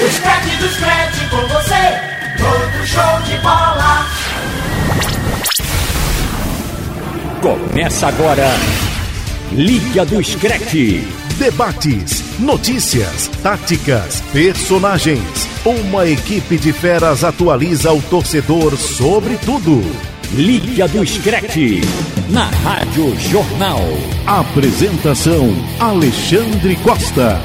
O scratch do scratch com você, todo show de bola. Começa agora, Liga do Screte. Debates, notícias, táticas, personagens. Uma equipe de feras atualiza o torcedor sobre tudo. Liga do Screte, na Rádio Jornal. Apresentação: Alexandre Costa.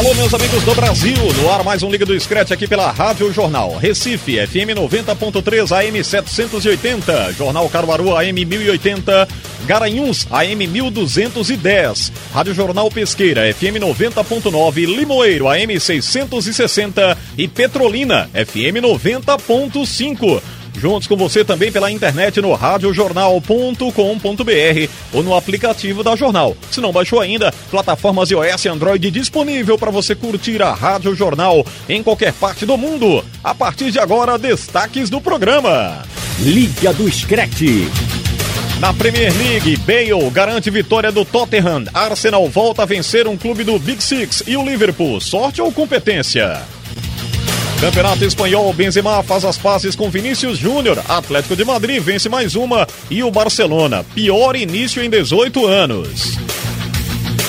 Alô, meus amigos do Brasil, no ar mais um Liga do Scratch aqui pela Rádio Jornal. Recife, FM 90.3 AM 780, Jornal Caruaru AM 1080, Garanhuns AM 1210, Rádio Jornal Pesqueira FM 90.9, Limoeiro AM 660 e Petrolina FM 90.5. Juntos com você também pela internet no radiojornal.com.br ou no aplicativo da Jornal. Se não baixou ainda, plataformas iOS e Android disponível para você curtir a Rádio Jornal em qualquer parte do mundo. A partir de agora, destaques do programa. Liga do Screte. Na Premier League, Bale garante vitória do Tottenham. Arsenal volta a vencer um clube do Big Six e o Liverpool. Sorte ou competência? Campeonato Espanhol, Benzema faz as passes com Vinícius Júnior. Atlético de Madrid vence mais uma e o Barcelona, pior início em 18 anos.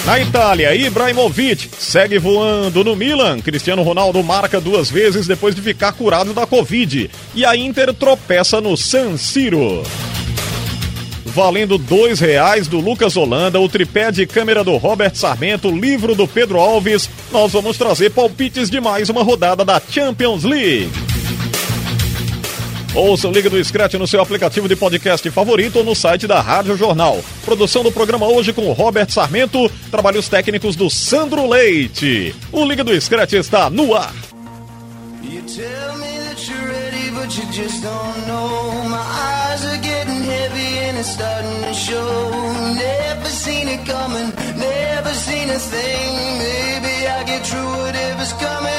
Na Itália, Ibrahimovic segue voando no Milan. Cristiano Ronaldo marca duas vezes depois de ficar curado da Covid. E a Inter tropeça no San Siro valendo dois reais do Lucas Holanda, o tripé de câmera do Robert Sarmento, livro do Pedro Alves. Nós vamos trazer palpites de mais uma rodada da Champions League. Ouça o Liga do Scratch no seu aplicativo de podcast favorito ou no site da Rádio Jornal. Produção do programa hoje com o Robert Sarmento, trabalhos técnicos do Sandro Leite. O Liga do Scratch está no ar. You but you just don't know. My eyes are getting heavy and it's starting to show. Never seen it coming, never seen a thing. Maybe I get through whatever's coming.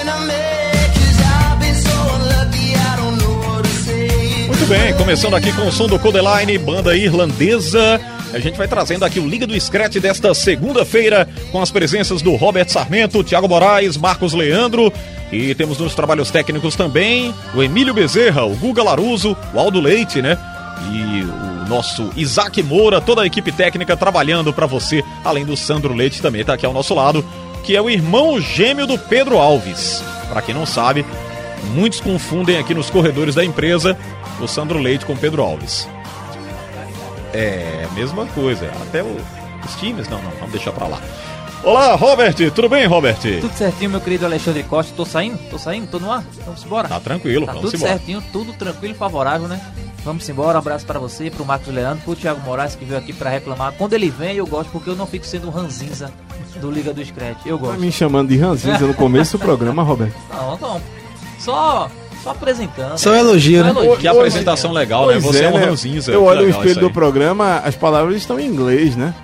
To say. Muito bem, começando aqui com o som do Codeline, banda irlandesa. A gente vai trazendo aqui o Liga do Scratch desta segunda-feira, com as presenças do Robert Sarmento, Thiago Moraes, Marcos Leandro. E temos nos trabalhos técnicos também o Emílio Bezerra, o Guga Laruso, o Aldo Leite, né? E o nosso Isaac Moura, toda a equipe técnica trabalhando para você, além do Sandro Leite também está aqui ao nosso lado, que é o irmão gêmeo do Pedro Alves. Para quem não sabe, muitos confundem aqui nos corredores da empresa o Sandro Leite com Pedro Alves. É, mesma coisa. Até o, os times, não, não, vamos deixar pra lá. Olá, Robert, tudo bem, Robert? Tudo certinho, meu querido Alexandre Costa. Tô saindo? Tô saindo? Tô no ar? Vamos embora? Tá tranquilo, tá vamos tudo embora. certinho, tudo tranquilo e favorável, né? Vamos embora, um abraço para você, pro Marcos Leandro, pro Thiago Moraes que veio aqui para reclamar. Quando ele vem, eu gosto porque eu não fico sendo um ranzinza do Liga do Scratch. Eu gosto. Tá me chamando de ranzinza no começo do programa, Roberto. Não, não. Só só apresentando. Só elogio, né? Que apresentação legal, né? Pois Você é, um né? ranzinza. Eu olho o espelho do programa, as palavras estão em inglês, né?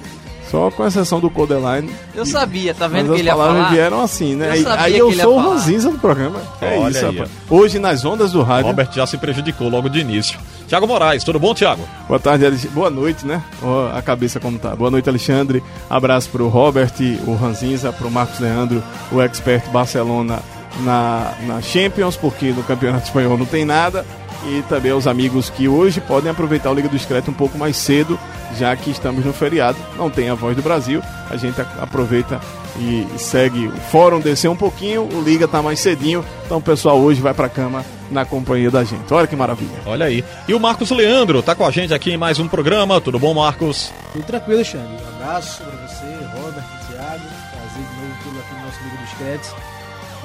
Só com exceção do Codeline. Eu sabia, tá Mas vendo que as ele ia palavras falar? vieram assim, né? Eu Aí- eu sou o ranzinza do programa. É Olha isso, aí, rapaz. Hoje, nas ondas do rádio. Robert já se prejudicou logo de início. Tiago Moraes, tudo bom, Tiago? Boa tarde, Alex... boa noite, né? Ó, a cabeça como tá. Boa noite, Alexandre. Abraço pro Robert, o Ranzinza, pro Marcos Leandro, o expert Barcelona na, na Champions, porque no Campeonato Espanhol não tem nada. E também aos amigos que hoje podem aproveitar o Liga do Discreto um pouco mais cedo, já que estamos no feriado. Não tem a voz do Brasil, a gente aproveita e segue o fórum descer um pouquinho, o Liga tá mais cedinho, então o pessoal hoje vai pra cama na companhia da gente. Olha que maravilha. Olha aí. E o Marcos Leandro tá com a gente aqui em mais um programa. Tudo bom, Marcos? Tudo tranquilo, Xande. Um abraço pra você, Robert, Thiago. Prazer de novo tudo aqui no nosso Liga dos Créditos.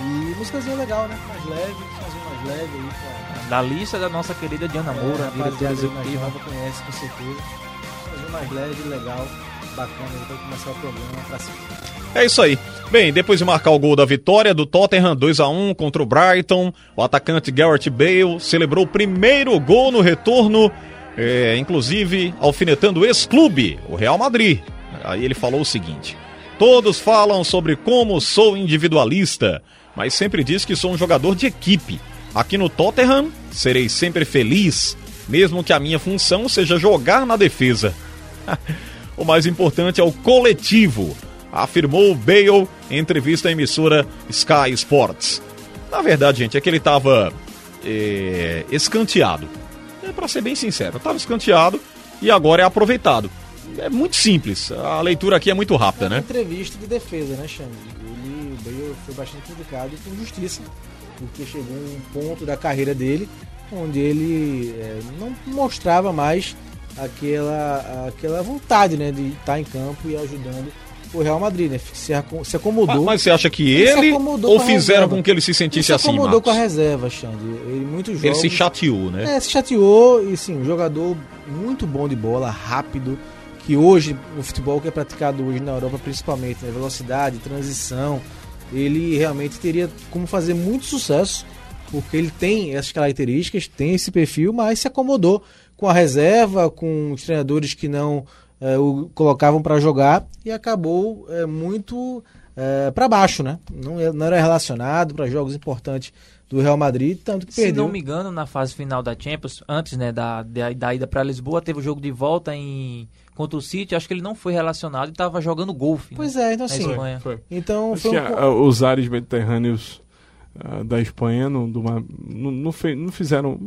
E músicazinha legal, né? Mais leve, músicazinha mais leve aí pra. Da lista da nossa querida Diana Moura, é, diretora executiva. nova conhece com certeza. Músicazinha mais leve, legal, bacana aí pra começar o programa pra cima. É isso aí. Bem, depois de marcar o gol da vitória do Tottenham 2 a 1 contra o Brighton, o atacante Gareth Bale celebrou o primeiro gol no retorno, é, inclusive alfinetando o ex-clube, o Real Madrid. Aí ele falou o seguinte: Todos falam sobre como sou individualista, mas sempre diz que sou um jogador de equipe. Aqui no Tottenham, serei sempre feliz, mesmo que a minha função seja jogar na defesa. o mais importante é o coletivo. afirmou Bale em entrevista à emissora Sky Sports. Na verdade, gente, é que ele estava é, escanteado. É para ser bem sincero, estava escanteado e agora é aproveitado. É muito simples. A leitura aqui é muito rápida, Uma né? entrevista de defesa, né, Xande? Ele, o foi bastante criticado e com justiça, porque chegou um ponto da carreira dele onde ele é, não mostrava mais aquela, aquela vontade, né, de estar em campo e ajudando o Real Madrid, né? Se, se acomodou. Mas, você acha que Ele se ele ou fizeram com que ele se ele sentisse se assim, acomodou com a reserva, Xande. Ele muitos Ele jogos. se chateou, né? É, se chateou e sim, um jogador muito bom de bola, rápido, que hoje, no futebol que é praticado hoje na Europa principalmente, né, velocidade, transição, ele realmente teria como fazer muito sucesso, porque ele tem essas características, tem esse perfil, mas se acomodou com a reserva, com os treinadores que não eh, o colocavam para jogar e acabou eh, muito para baixo, né? Não, é- não era relacionado para jogos importantes do Real Madrid, tanto que Se perdeu. não me engano, na fase final da Champions, antes né, da, da, da ida para Lisboa, teve o jogo de volta em contra o City. Acho que ele não foi relacionado e estava jogando golfe. Pois né, é, então na assim. Espanha. Foi. Então foi que um, a- a- os ares mediterrâneos ah, da Espanha não, do não, não fe- não fizeram.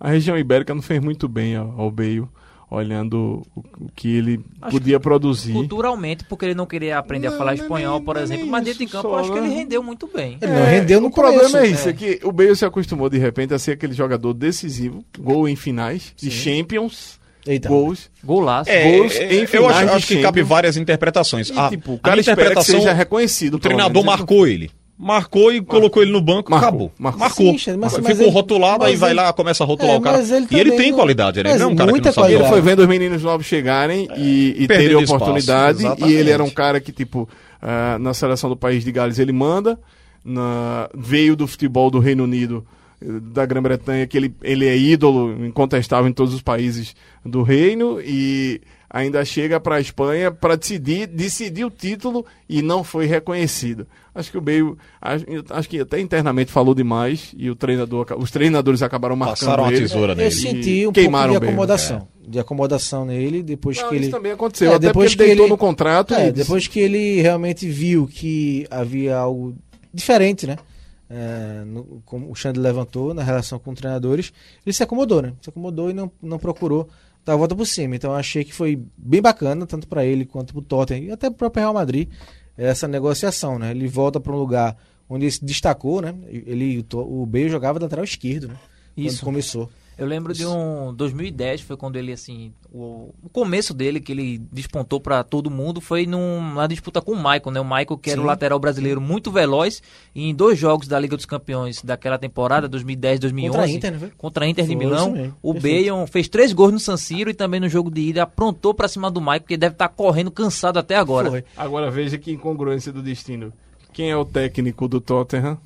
A região ibérica não fez muito bem ao, ao Bale, olhando o, que ele Acho podia produzir. Culturalmente, porque ele não queria aprender a Não, falar não é espanhol, nem- por é exemplo. nem Mas dentro de campo, eu acho que ele né? rendeu muito bem. Ele não rendeu no o problema começo, é isso, é. é que o Bale se acostumou de repente a ser aquele jogador decisivo, gol em finais de Champions, Eita. gols. Golaço. É, gols é, em eu acho, acho que cabe várias interpretações. E, A, tipo, o a cara minha espera que interpretação, seja reconhecido. o treinador menos. marcou ele. Marcou e colocou ele no banco, Marcou, acabou. marcou. Marcou. Sim, mas- Ficou mas ele- rotulado, aí vai ele- lá, começa a rotular É, o cara. ele e ele tem não- qualidade, ele não é um cara que não sabia. Ele foi vendo os meninos novos chegarem e, e Perdendo terem espaço, oportunidade. exatamente. E ele era um cara que, tipo, ah, na seleção do país de Gales ele manda. na- veio do futebol do Reino Unido, da Grã-Bretanha, que ele, ele é ídolo incontestável em todos os países do reino. E ainda chega para a Espanha para decidir, decidir o título e não foi reconhecido. Acho que o Bale, acho, acho que até internamente falou demais e o treinador, os treinadores acabaram marcando Passaram a ele. tesoura Eu nele. senti um Queimaram pouco de bem, acomodação. De acomodação nele, depois Não, que ele. isso também aconteceu. É, até depois porque ele que deitou ele- no contrato. É, e disse- depois que ele realmente viu que havia algo diferente, né? É, no- como o Xande levantou na relação com treinadores, ele se acomodou, né? Se acomodou e não, não procurou dar a volta por cima. Então eu achei que foi bem bacana, tanto para ele quanto para o Tottenham e até para o próprio Real Madrid, essa negociação, né? Ele volta para um lugar onde ele se destacou, né? Ele, o, o Bale jogava lateral esquerdo, né? Isso. Quando começou. Eu lembro de um 2010, foi quando ele assim, o, o começo dele que ele despontou pra todo mundo foi numa disputa com o Michael, né? O Michael que era o Sim. lateral brasileiro muito veloz e em dois jogos da Liga dos Campeões daquela temporada 2010, 2011 Contra a Inter, foi? contra a Inter de Foi Milão, o. Bale fez três gols no San Siro e também no jogo de ida aprontou pra cima do Michael, que deve estar correndo cansado até agora. Foi. Agora veja que incongruência do destino. Quem é o técnico do Tottenham?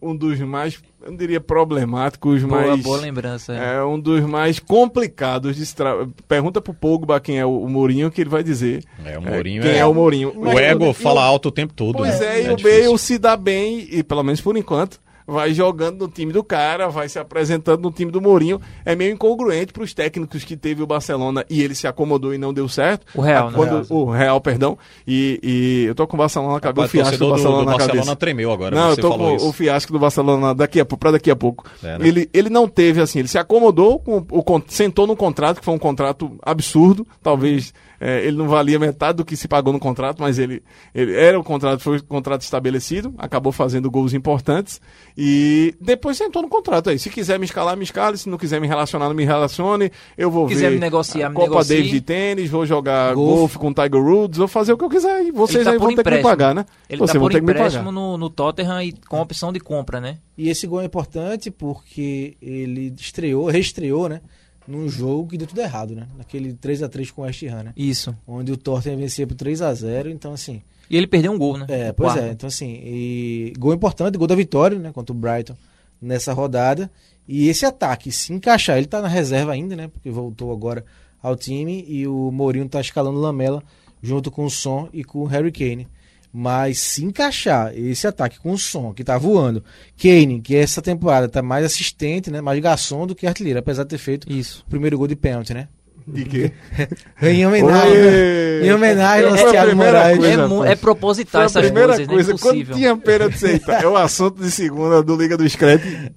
Um dos mais, eu não diria problemáticos, Boa, mas boa lembrança. é. é um dos mais complicados de tra... Pergunta pro Pogba quem é o, o Mourinho que ele vai dizer. É, o Mourinho quem é- é, o Mourinho. O ego fala alto o tempo todo. Pois né? é, e o difícil. Bale se dá bem, e pelo menos por enquanto, vai jogando no time do cara, vai se apresentando no time do Mourinho. É meio incongruente para os técnicos que teve o Barcelona e ele se acomodou e não deu certo. O Real, Ah, né? quando, O Real, perdão. E, e eu tô com o Barcelona, acabou o Rapaz, fiasco do Barcelona do, na Barcelona cabeça. tremeu agora. Não, eu tô com isso. o fiasco do Barcelona daqui a, pouco- pra daqui a pouco. É, né? ele, ele não teve, assim, ele se acomodou, com o, sentou no contrato, que foi um contrato absurdo. Talvez eh, ele não valia metade do que se pagou no contrato, mas ele, ele era o contrato, foi o contrato estabelecido, acabou fazendo gols importantes. E depois sentou no contrato aí. Se quiser me escalar, me escale. Se não quiser me relacionar, não me relacione. Eu vou Quiser ver me negociar, a me Copa negocie. Davis de tênis, vou jogar Golfe. golfe com Tiger Woods, vou fazer o que eu quiser. E vocês tá aí vão ter que me pagar, né? Ele Vocês tá vão por ter que me pagar. empréstimo no, no Tottenham e com opção de compra, né? E esse gol é importante porque ele estreou, reestreou, né? Num jogo que deu tudo errado, né? Naquele 3 a 3 com o West Ham, né? Isso. Onde o Tottenham vencia por 3 a 0 então assim... E ele perdeu um gol, né? É, pois quarto. é, então assim, e gol importante, gol da vitória, né? Contra o Brighton nessa rodada. E esse ataque, se encaixar, ele tá na reserva ainda, né? Porque voltou agora ao time e o Mourinho tá escalando Lamela junto com o Son e com o Harry Kane. Mas se encaixar esse ataque com o Son, que tá voando, Kane, que essa temporada tá mais assistente, né? Mais garçom do que artilheiro, apesar de ter feito Isso. o primeiro gol de pênalti, né? De quê? Em homenagem, Oi! em homenagem ao Thiago Moraes. coisa, É, é proposital Foi a essas primeira coisas, coisa, né? quando tinha pênalti, eita, é o assunto de segunda do Liga do Screte.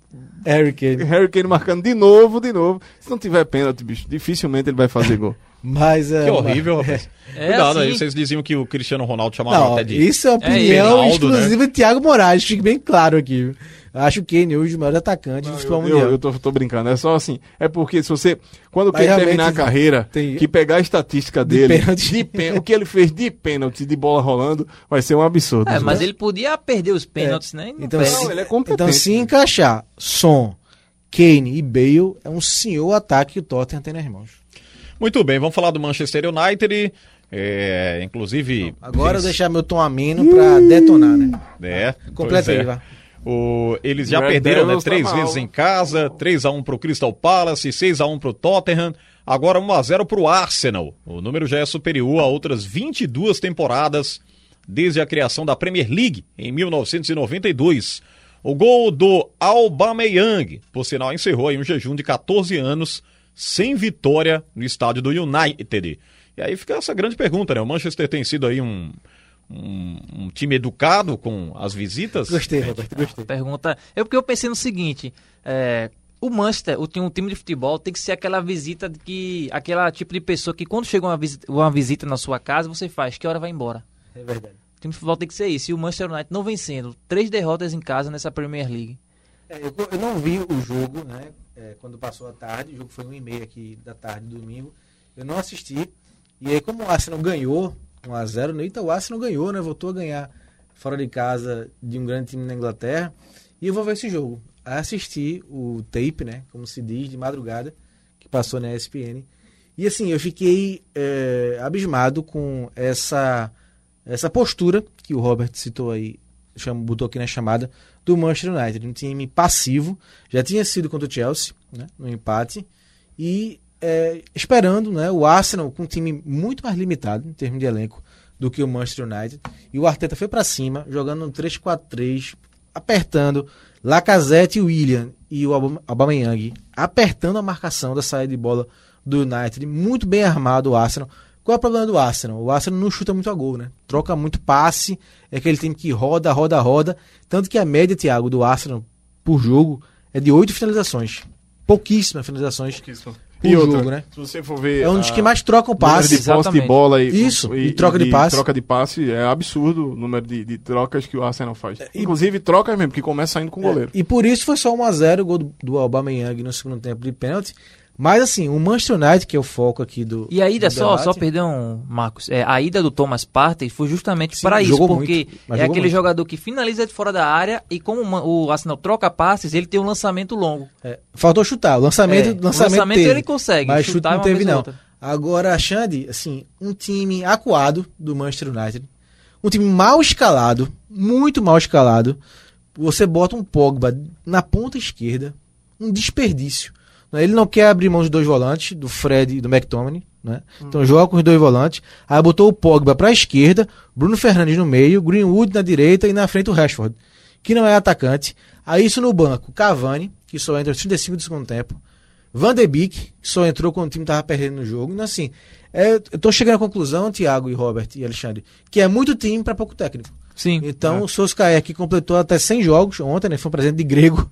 Harry Kane. Harry Kane marcando de novo, de novo. Se não tiver pênalti, bicho, dificilmente ele vai fazer gol. Mas, é, Que horrível, rapaz. É Cuidado aí, assim. vocês diziam que o Cristiano Ronaldo chamava Não, até de. isso é opinião né? exclusiva de Thiago Moraes, fique bem claro aqui. Acho o Kane hoje o maior atacante do futebol Eu, mundial. eu, eu tô, tô brincando, é só assim. É porque se você. Quando o Mas terminar a carreira, tem- que pegar a estatística De dele, pênalti. de pênalti, o que ele fez de pênalti, de bola rolando, vai ser um absurdo. É, mas Né? ele podia perder os pênaltis, né? E não Então, perde. se, Não, ele é competente. então, se encaixar Son, Kane e Bale, é um senhor ataque que o Tottenham tem nas mãos. Muito bem, vamos falar do Manchester United. É, inclusive. Agora eu vence- deixar meu tom ameno pra detonar, né? É, Completa aí, é. vá. O, eles já Red perderam né, Devils tá três mal. vezes em casa, 3x1 pro Crystal Palace, 6x1 pro Tottenham, agora 1x0 pro Arsenal. O número já é superior a outras 22 temporadas desde a criação da Premier League em 1992. O gol do Aubameyang, por sinal, encerrou aí um jejum de 14 anos sem vitória no estádio do United. E aí fica essa grande pergunta, né? O Manchester tem sido aí um, um, um time educado com as visitas? Gostei, Roberto, gostei. Pergunta. É porque eu pensei no seguinte: é, o Manchester, o, time- um time de futebol, tem que ser aquela visita de que. aquela tipo de pessoa que quando chega uma visita, uma visita na sua casa, você faz, que hora vai embora? É verdade. O time de futebol tem que ser isso. E o Manchester United não vencendo, três derrotas em casa nessa Premier League. É, eu, eu não vi o jogo, né? É, quando passou a tarde, o jogo foi 1 e meia aqui da tarde, domingo. Eu não assisti. E aí, como o Arsenal ganhou 1x0, eita, o Arsenal ganhou, né? Voltou a ganhar fora de casa de um grande time na Inglaterra. E eu vou ver esse jogo. Assisti o tape, né? Como se diz, de madrugada, que passou na ESPN. E assim, eu fiquei é, abismado com essa, essa postura que o Robert citou aí, chama, botou aqui na chamada, do Manchester United. Um time passivo, já tinha sido contra o Chelsea, né, no empate, e é, esperando né, o Arsenal com um time muito mais limitado em termos de elenco do que o Manchester United. E o Arteta foi para cima, jogando um 3-4-3, apertando Lacazette e William e o Aubame- Aubameyang, apertando a marcação da saída de bola do United. Muito bem armado o Arsenal. Qual é o problema do Arsenal? O Arsenal não chuta muito a gol, né? Troca muito passe, é aquele time que roda, roda, roda. Tanto que a média, Thiago, do Arsenal por jogo é de oito finalizações. Pouquíssimas finalizações por E outra, jogo, né? se você for ver. É um dos a- que mais troca o número passe. de posse de bola e, Isso, e troca de passe. Troca de passe é absurdo o número de, de trocas que o Arsenal faz. Inclusive trocas mesmo, que começa saindo com o goleiro. E por isso foi só 1x0 o gol do, do Aubameyang no segundo tempo de pênalti. Mas assim, o Manchester United, que é o foco aqui do. E a ida, só, debate, só perdão, Marcos, é, a ida do Thomas Partey foi justamente Sim, para isso, porque muito, é aquele muito. jogador que finaliza de fora da área e como o Arsenal troca passes, ele tem um lançamento longo. é, faltou chutar. O lançamento, É, o o lançamento, lançamento teve, ele consegue, Mas chute chutar não teve, não. Agora, Xande, assim, um time acuado do Manchester United. Um time mal escalado, muito mal escalado. Você bota um Pogba na ponta esquerda, um desperdício. Né? Ele não quer abrir mão de dois volantes, do Fred e do McTominay, né? Então joga com os dois volantes. Aí botou o Pogba para a esquerda, Bruno Fernandes no meio, Greenwood na direita e na frente o Rashford, que não é atacante. Aí isso no banco, Cavani, que só entra aos 35 do segundo tempo. Van de Beek, que só entrou quando o time tava perdendo no jogo. Então, assim, é, eu tô chegando à conclusão, Thiago e Robert e Alexandre, que é muito time para pouco técnico. Sim. Então, o Solskjaer, que completou até 100 jogos ontem, né? Foi um presente de grego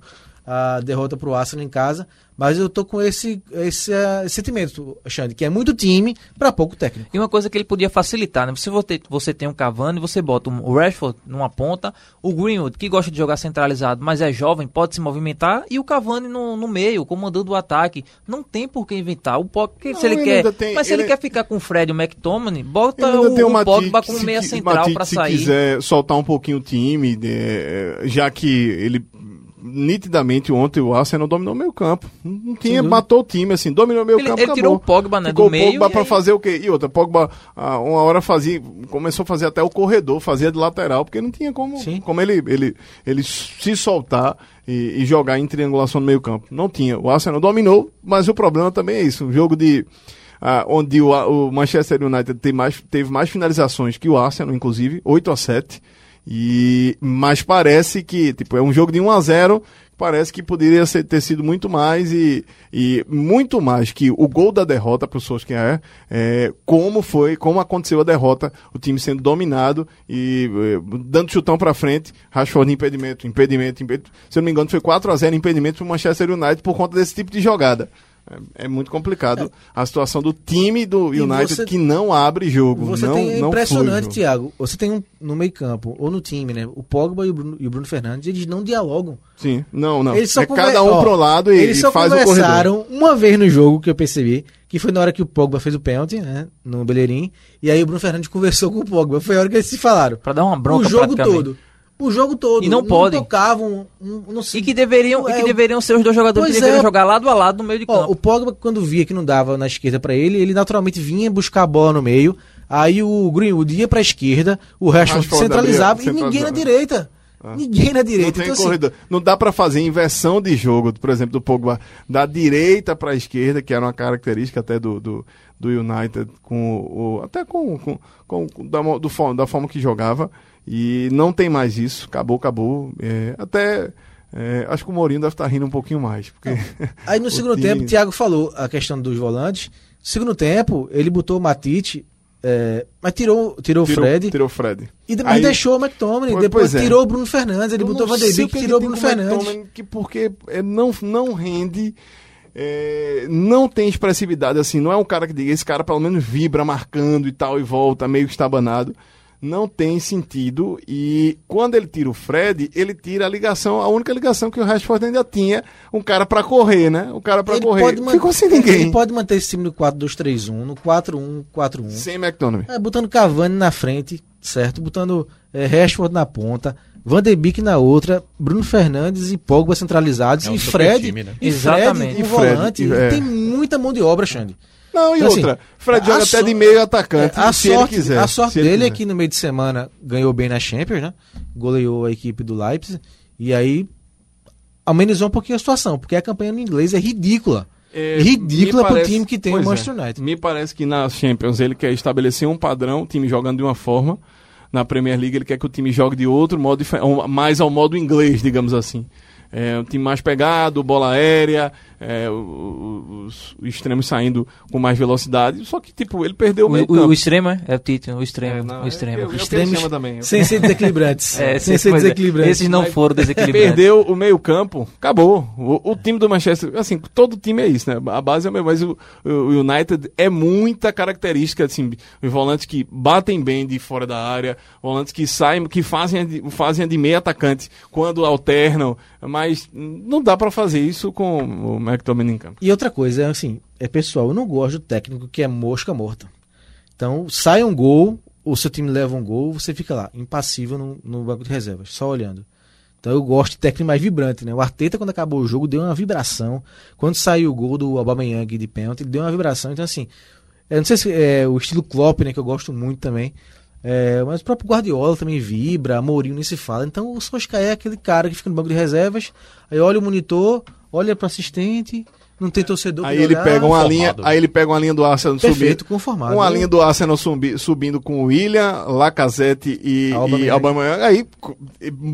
a derrota pro Arsenal em casa. Mas eu tô com esse, esse, eh, esse sentimento, Alexandre, que é muito time para pouco técnico. E uma coisa que ele podia facilitar, né? Se você, você tem um Cavani, você bota um- o Rashford numa ponta, o Greenwood, que gosta de jogar centralizado, mas é jovem, pode se movimentar, e o Cavani no, no meio, comandando o ataque. Não tem por que inventar. O Pogba, se ele ele quer, tem- mas se ele, ele- quer ficar com o Fred e o McTominay, bota o, tem o Matite, Pogba como se meia central para se sair. quiser soltar um pouquinho o time, de- já que ele nitidamente ontem o Arsenal dominou o meio campo. Não tinha, matou o time assim, dominou o meio Ele- campo, ele tirou acabou. o Pogba, né, Ficou do o meio, Pogba e pra aí- fazer o quê? E outra, Pogba ah, uma hora fazia, começou a fazer até o corredor, fazia de lateral, porque não tinha como, Sim. como ele, ele, ele se soltar e, e jogar em triangulação no meio campo. Não tinha. O Arsenal dominou, mas o problema também é isso, um jogo de ah, onde o, o Manchester United tem mais, teve mais finalizações que o Arsenal, inclusive, 8 a 7. E, mas parece que tipo, é um jogo de 1 a 0 parece que poderia ser- ter sido muito mais e, e muito mais que o gol da derrota para o Solskjaer, é, como foi, como aconteceu a derrota, o time sendo dominado e é, dando chutão para frente, Rashford impedimento, impedimento, impedimento. Se eu não me engano, foi 4 a 0 impedimento para o Manchester United por conta desse tipo de jogada. É, é muito complicado a situação do time do E United você- que não abre jogo. Você não, tem, é não impressionante, o. Thiago. Você tem um, no meio campo, ou no time, né? O Pogba e o Bruno, e o Bruno Fernandes, eles não dialogam. Sim, não, não. Eles só é conver- cada um ó, pro lado e, Eles e só faz o corredor. conversaram uma vez no jogo que eu percebi, que foi na hora que o Pogba fez o pênalti, né? No Bellerin. E aí o Bruno Fernandes conversou com o Pogba. Foi a hora que eles se falaram. Pra dar uma bronca o jogo praticamente. todo. O jogo todo. E não pode. tocavam. um- não sei. E que deveriam, e É, que o- deveriam ser os dois jogadores Pois que deveriam é. jogar lado a lado no meio de Ó, campo. o Pogba, quando via que não dava na esquerda pra ele, ele naturalmente vinha buscar a bola no meio. Aí o Greenwood ia pra esquerda, o Rashford centralizava e ninguém na direita. Ninguém na direita. Não tem Então, assim. Não dá pra fazer inversão de jogo, por exemplo, do Pogba da direita pra esquerda, que era uma característica até do, do, do United, com o, até com, com, com- da, do, da forma que jogava. E não tem mais isso. Acabou, acabou. É, até. é, acho que o Mourinho deve estar rindo um pouquinho mais. Porque Aí no o segundo time- tempo, o Thiago falou a questão dos volantes. No segundo tempo, ele botou o Matite, é, mas tirou, tirou, o tirou, Fred tirou o Fred. e mas Aí- deixou o McTominay. Pois- Depois pois é. tirou o Bruno Fernandes, ele botou o não Van de sei Beek o que tirou o Bruno o Fernandes. Que porque é, não, não rende, é, não tem expressividade assim, não é um cara que diga, esse cara pelo menos vibra marcando e tal e volta meio que estabanado. Não tem sentido e quando ele tira o Fred, ele tira a ligação, a única ligação que o Rashford ainda tinha, um cara pra correr, né? Um cara pra Ele correr. pode man- Ficou sem ninguém. Ele pode manter esse time no 4-2-3-1, no 4-1-4-1. Sem McTominay. É, botando Cavani na frente, certo? Botando é, Rashford na ponta, Van de Beek na outra, Bruno Fernandes e Pogba centralizados É um e Fred, time, né? e Exatamente. Fred, E o Fred, volante. é. Tem muita mão de obra, Xande. Não, e Então, assim, outra, Fred a joga até so- de meio atacante, É, a se sorte, ele quiser. a sorte se ele dele é que no meio de semana ganhou bem na Champions, né? Goleou a equipe do Leipzig. E aí amenizou um pouquinho a situação, porque a campanha no inglês é ridícula. É, ridícula me pro parece- time que tem o é. Manchester United. Me parece que na Champions ele quer estabelecer um padrão, o time jogando de uma forma. Na Premier League ele quer que o time jogue de outro modo, mais ao modo inglês, digamos assim. É um time mais pegado, bola aérea, é, os, os extremos saindo com mais velocidade. Só que, tipo, ele perdeu o, meio o, campo. o extremo, é? É o Tite, o extremo. É, não, o extremo. é- ele Extremos chama também. sem ser desequilibrantes. É, sem ser desequilibrantes. Esses não Mas foram desequilibrantes. Perdeu o meio campo, acabou. O, o time do Manchester, assim, todo time é isso, né? A base é o mesmo, mas o, o United é muita característica, assim, os volantes que batem bem de fora da área, volantes que saem, que fazem, a de- fazem a de meio atacante quando alternam, mas não dá pra fazer isso com o McTominay em campo. E outra coisa, é assim, é pessoal, eu não gosto do técnico que é mosca morta. Então, sai um gol, o seu time leva um gol, você fica lá, impassível no, no banco de reservas, só olhando. Então eu gosto de técnico mais vibrante, né? O Arteta, quando acabou o jogo, deu uma vibração. Quando saiu o gol do Aubameyang de pênalti, ele deu uma vibração. Então, assim, eu não sei se é o estilo Klopp, né? Que eu gosto muito também. É, mas o próprio Guardiola também vibra, Mourinho nem se fala. Então o Solskjaer é aquele cara que fica no banco de reservas, aí olha o monitor, olha pro assistente, não tem torcedor Aí ele olhar. pega uma formado. linha, aí ele pega uma linha do Arsenal Perfeito, subindo, conformado. uma né? linha do Arsenal subi- subindo com o William, Lacazette e Aubameyang. e Aubameyang. Aí co-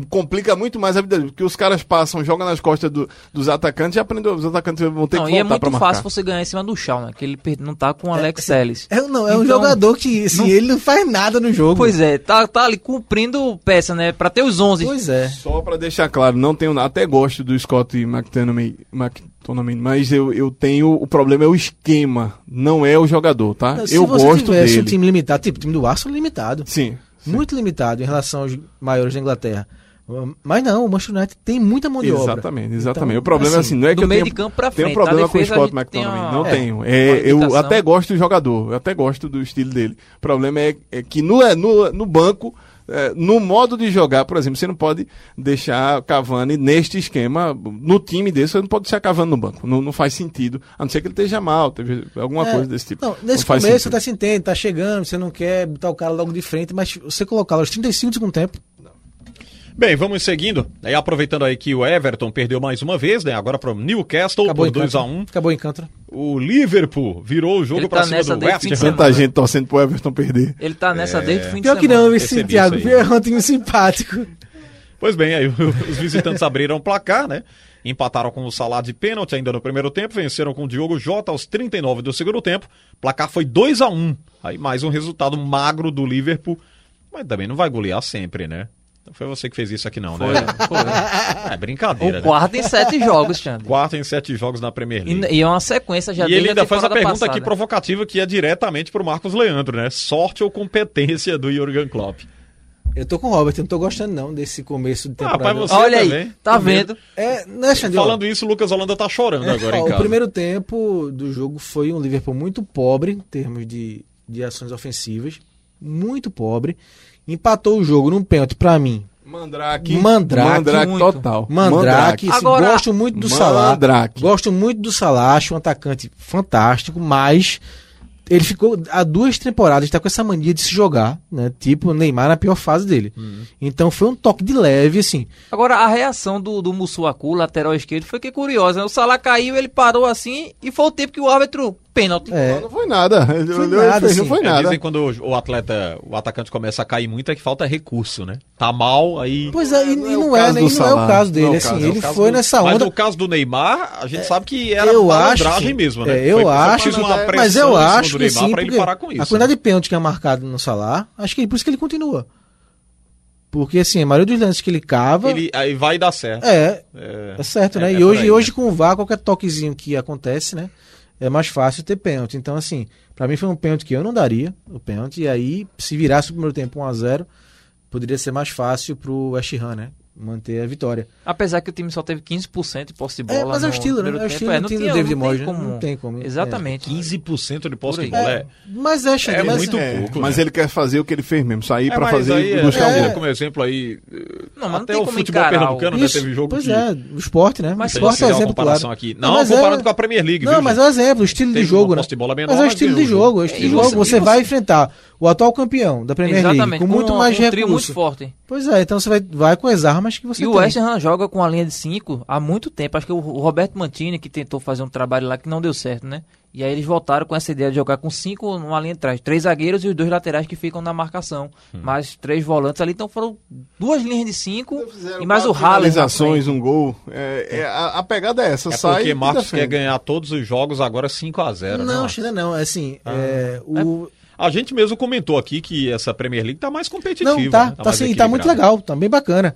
complica muito mais a vida dele, porque os caras passam, jogam nas costas do- dos atacantes e aprendem, os atacantes vão ter Não, que e é voltar muito fácil você ganhar em cima do Shaw, né? Que ele não tá com o Alex Telles. É, não, é um Então, jogador que, assim, não- ele não faz nada no jogo. Pois é, tá, tá ali cumprindo peça, né? Pra ter os 11. Pois é. Só pra deixar claro, não tenho nada, até gosto do Scott McTominay, McTominay mas eu, eu tenho, o problema é o esquema, não é o jogador, tá? Se eu você gosto tivesse dele. um time limitado, tipo o time do Arsenal limitado. Sim. sim. Muito limitado em relação aos maiores da Inglaterra. Mas não, o Manchester United tem muita mão de obra. Exatamente, exatamente. Então, o problema é assim, assim, não é que do eu meio tenho, de campo pra tenho frente. um problema com o Scott McTominay, uma- não é, tenho. É, eu até gosto do jogador, eu até gosto do estilo dele. O problema é, é que no, no, no banco, é, no modo de jogar, por exemplo, você não pode deixar Cavani neste esquema, no time desse, você não pode deixar Cavani no banco. Não, não faz sentido, a não ser que ele esteja mal, teve alguma É, coisa desse tipo. Não, nesse faz começo você tá se entende, tá chegando, você não quer botar o cara logo de frente, mas você colocá-lo aos 35 do segundo tempo, Bem, vamos seguindo. Aí, aproveitando aí que o Everton perdeu mais uma vez, né? Agora para o Newcastle acabou por em 2 a canto. 1 Acabou em canto. né? O Liverpool virou o jogo para tá cima do West Ham. Tanta gente torcendo pro Everton perder. Ele tá nessa desde o fim de Pior que semana. não, esse Thiago. É um time simpático. Pois bem, aí os visitantes abriram o placar, né? empataram com o Salah de pênalti ainda no primeiro tempo, venceram com o Diogo Jota aos 39 do segundo tempo. O placar foi 2 a 1 Aí mais um resultado magro do Liverpool, mas também não vai golear sempre, né? Não foi você que fez isso aqui não, né? É brincadeira, O né? quarto em sete jogos, Xande. Quarto em sete jogos na Premier League. E, e é uma sequência já E ele ainda faz a pergunta aqui passada. provocativa que é diretamente pro Marcos Leandro, né? Sorte ou competência do Jurgen Klopp? Eu tô com o Robert, eu não tô gostando não desse começo de Ah, temporada. rapaz, você Olha aí, também. tá Com medo. vendo? É, né, Xande? Falando isso, o Lucas Holanda tá chorando agora ó, em o casa. primeiro tempo do jogo foi um Liverpool muito pobre em termos de, de ações ofensivas. Muito pobre. Empatou o jogo num pênalti pra mim. Mandrake. Mandrake, Mandrake muito. total. Mandrake, assim, Agora- gosto muito do Salah. Mandrake. Gosto muito do Salah, acho um atacante fantástico, mas ele ficou há duas temporadas, tá com essa mania de se jogar, né? Tipo o Neymar na pior fase dele. Então foi um toque de leve, assim. Agora, a reação do, do Mussuaku, lateral esquerdo, foi que é curiosa. né? O Salah caiu, ele parou assim, e foi o tempo que o árbitro, pênalti. É, Não foi nada. Ele Foi olhou e nada, fez, não assim. foi É, nada. dizem quando o o atleta, o atacante começa a cair muito é que falta recurso, né? Tá mal, aí. Pois é, e, Não e é o não é, não é o Salah. caso dele, Não é o assim, caso, é o ele foi do- nessa Mas onda. no caso do Neymar, a gente sabe que era eu acho malandragem mesmo, né? É, eu Foi- acho, mas eu acho que Neymar sim, pra ele porque parar com isso. a quantidade né? de pênalti que é marcado no Salah, acho que é por isso que ele continua. Porque assim, a maioria dos lances que ele cava Ele, aí vai dar certo. é, É, é certo, é- né? é e hoje, aí, hoje né? com o VAR, qualquer toquezinho que acontece, né? É mais fácil ter pênalti. Então, assim, pra mim foi um pênalti que eu não daria, o pênalti. E aí, se virasse o primeiro tempo 1x0, poderia ser mais fácil pro West Ham, né? Manter a vitória. Apesar que o time só teve 15% de posse de bola. É, mas é o estilo, né? É o estilo É, do não time do tinha- David não tem Moyes, como- Não tem como. Exatamente. 15% de posse de bola. É, Mas é, É mas muito É, pouco, mas né? ele quer fazer o que ele fez mesmo, sair É, pra mas fazer aí, e buscar é, o é, gol. como exemplo aí. Não, mas não até tem o como futebol encarar pernambucano, o- né? Isso, Teve jogo pois que. é, o esporte, né? Mas o esporte é exemplo comparação claro. aqui. Não, comparando é- com a Premier League, Não, mas é o exemplo, o estilo de jogo, né? posse de bola menor, mas é o estilo de jogo. é o estilo de jogo. Você vai enfrentar o atual campeão da Premier League com muito um, mais um trio recurso. muito forte. Pois é, então você vai, vai com as armas que você E o tem. West Ham joga com a linha de 5 há muito tempo. Acho que o o Roberto Mantini que tentou fazer um trabalho lá que não deu certo, né? E aí eles voltaram com essa ideia de jogar com cinco numa linha de trás. Três zagueiros e os dois laterais que ficam na marcação. Hum. Mais três volantes ali. Então foram duas linhas de cinco e mais o Finalizações, frente. um gol. É, é, a, a pegada é essa, É sai porque e Marcos quer ganhar todos os jogos agora 5x0. Não, né? China não, é assim, Ah. é, o... A gente mesmo comentou aqui que essa Premier League tá mais competitiva. Não, tá, né? tá, mais sim, tá muito legal, tá bem bacana.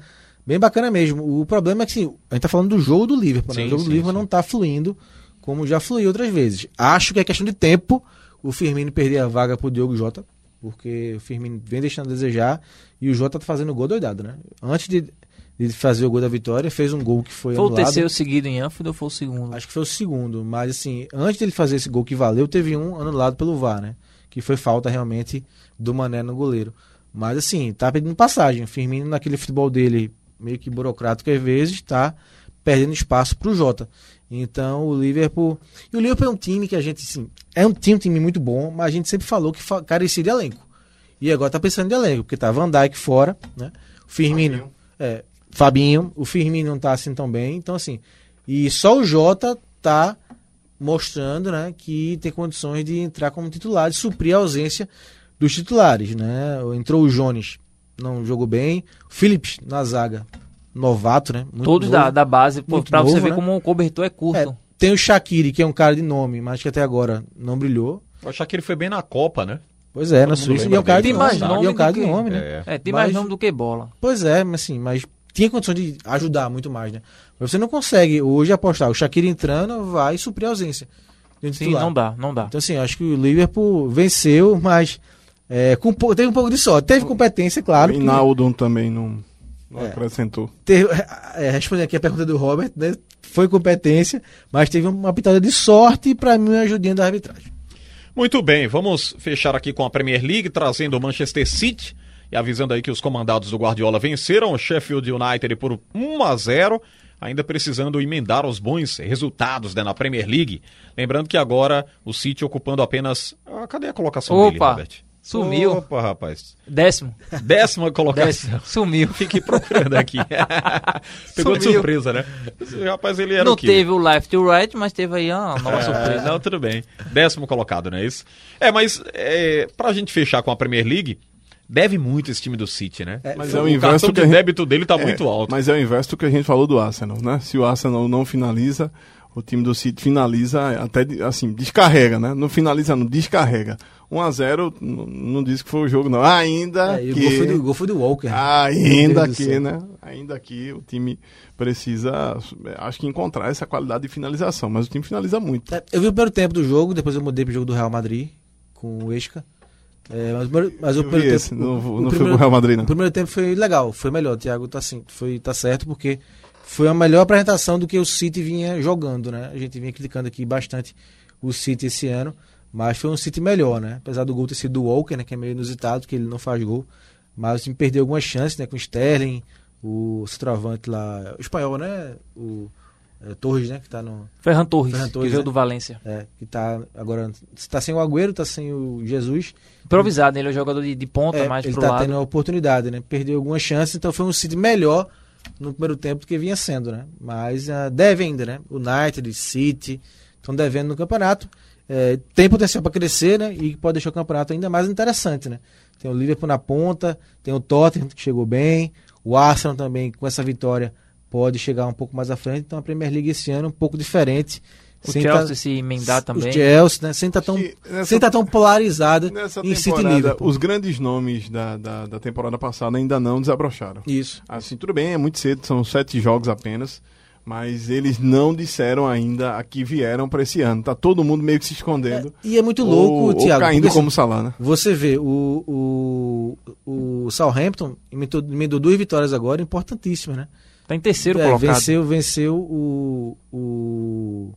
Bem bacana mesmo. O problema é que assim, a gente tá falando do jogo do Liverpool, né? Sim, O jogo sim, do Liverpool sim. não tá fluindo como já fluiu outras vezes. Acho que é questão de tempo o Firmino perder a vaga pro Diogo Jota, porque o Firmino vem deixando a desejar e o Jota tá fazendo gol doidado, né? Antes de, de fazer o gol da vitória, fez um gol que foi, Foi o terceiro seguido em Anfield ou foi o segundo? Acho que foi o segundo, mas assim, antes dele fazer esse gol que valeu, teve um anulado pelo VAR, né? Que foi falta realmente do Mané no goleiro. Mas assim, tá pedindo passagem. O Firmino naquele futebol dele, meio que burocrático às vezes, tá perdendo espaço pro Jota. Então o Liverpool. E o Liverpool é um time que a gente, assim, é um time, um time muito bom, mas a gente sempre falou que fa- carecia de elenco. E agora tá pensando de elenco, porque tá Van Dijk fora, né? O Firmino. Fabinho. É, Fabinho, o Firmino não tá assim tão bem, então assim. E só o Jota tá mostrando, né, que tem condições de entrar como titular, de suprir a ausência dos titulares, né? Entrou o Jones, não jogou bem. O Phillips na zaga, novato, né? Muito Todos novo. da, da base, pô, pra você novo, ver né? como o cobertor é curto. É, tem o Shaqiri, que é um cara de nome, mas que até agora não brilhou. Que ele foi bem na Copa, né? Pois é, na mundo Suíça. E é um cara de Tem nome, mais né? nome E é um cara de que- nome, né? É. É, tem mais Mas- nome do que bola. Pois é, mas assim, mas tinha condição de ajudar muito mais, né? Mas você não consegue hoje apostar. O Shaqiri entrando vai suprir a ausência. Sim, não dá, não dá. Então, assim, acho que o Liverpool venceu, mas é, com, teve um pouco de sorte. Teve competência, claro. O que Hinaldo também não, não É. acrescentou. teve, é, respondendo aqui a pergunta do Robert, né? Foi competência, mas teve uma pitada de sorte e, pra mim, uma ajudinha da arbitragem. Muito bem, vamos fechar aqui com a Premier League, trazendo o Manchester City e avisando aí que os comandados do Guardiola venceram o Sheffield United por 1 a 0, ainda precisando emendar os bons resultados né, na Premier League. Lembrando que agora o City ocupando apenas. Ah, cadê a colocação dele, Opa, Robert? Sumiu. Opa, rapaz. Décimo. Décima colocação. Décimo. Sumiu. Fiquei procurando aqui. Pegou de Sumiu. surpresa, né? Esse rapaz, ele era não o quê? teve o left to right, mas teve aí uma nova É, surpresa. Não, tudo bem. Décimo colocado, não é isso? É, mas é, pra gente fechar com a Premier League, Deve muito esse time do City, né? É, Mas é o o inverso cartão que de gente- débito dele tá É, muito alto. Mas é o inverso do que a gente falou do Arsenal, né? Se o Arsenal não finaliza, o time do City finaliza até de- assim, descarrega, né? Não finaliza, não descarrega. 1 a 0 n- não diz que foi o jogo não. Ainda É, o que gol foi do, o gol foi do Walker. ainda que, né? Ainda que o time precisa, é, acho que encontrar essa qualidade de finalização, mas o time finaliza muito. É, Eu vi o primeiro tempo do jogo, depois eu mudei pro jogo do Real Madrid com o Esca. É, mas, o primeiro- mas o primeiro esse, tempo. não, o- o não foi pro Real Madrid não. O primeiro tempo foi legal, foi melhor. O Thiago tá, assim, foi, tá certo, porque foi a melhor apresentação do que o City vinha jogando, né? A gente vinha criticando aqui bastante o City esse ano, mas foi um City melhor, né? Apesar do gol ter sido do Walker, né? Que é meio inusitado, que ele não faz gol. Mas o time perdeu algumas chances, né? Com o Sterling, o centroavante lá, o espanhol, né? O é, Torres, né? Que tá no. Ferran Torres, Ferran Torres, que veio né? do Valência. É, que tá agora. Tá sem o Agüero, tá sem o Jesus. Improvisado, ele é um jogador de, de ponta, É, mais ele pro tá lado. tendo a oportunidade, né? Perdeu algumas chances, então foi um City melhor no primeiro tempo do que vinha sendo, né? Mas ah, deve ainda, né? United, City, estão devendo no campeonato. É, tem potencial para crescer, né? E pode deixar o campeonato ainda mais interessante, né? Tem o Liverpool na ponta, tem o Tottenham que chegou bem, o Arsenal também com essa vitória pode chegar um pouco mais à frente. Então a Premier League esse ano é um pouco diferente. O sem Chelsea tá- se emendar também. O Chelsea, né? Sem estar tão, Que nessa- sem tá tão polarizada em City Liverpool. os grandes nomes da, da, da temporada passada ainda não desabrocharam. Isso. Assim, tudo bem, é muito cedo, são sete jogos apenas, mas eles não disseram ainda a que vieram para esse ano. Tá todo mundo meio que se escondendo. E é muito ou- louco, ou Thiago. caindo porque, como assim, Salah, né? Você vê, o, o, o Southampton emendou, emendou duas vitórias agora, importantíssimas, né? Tá em terceiro É, colocado. venceu venceu o, o,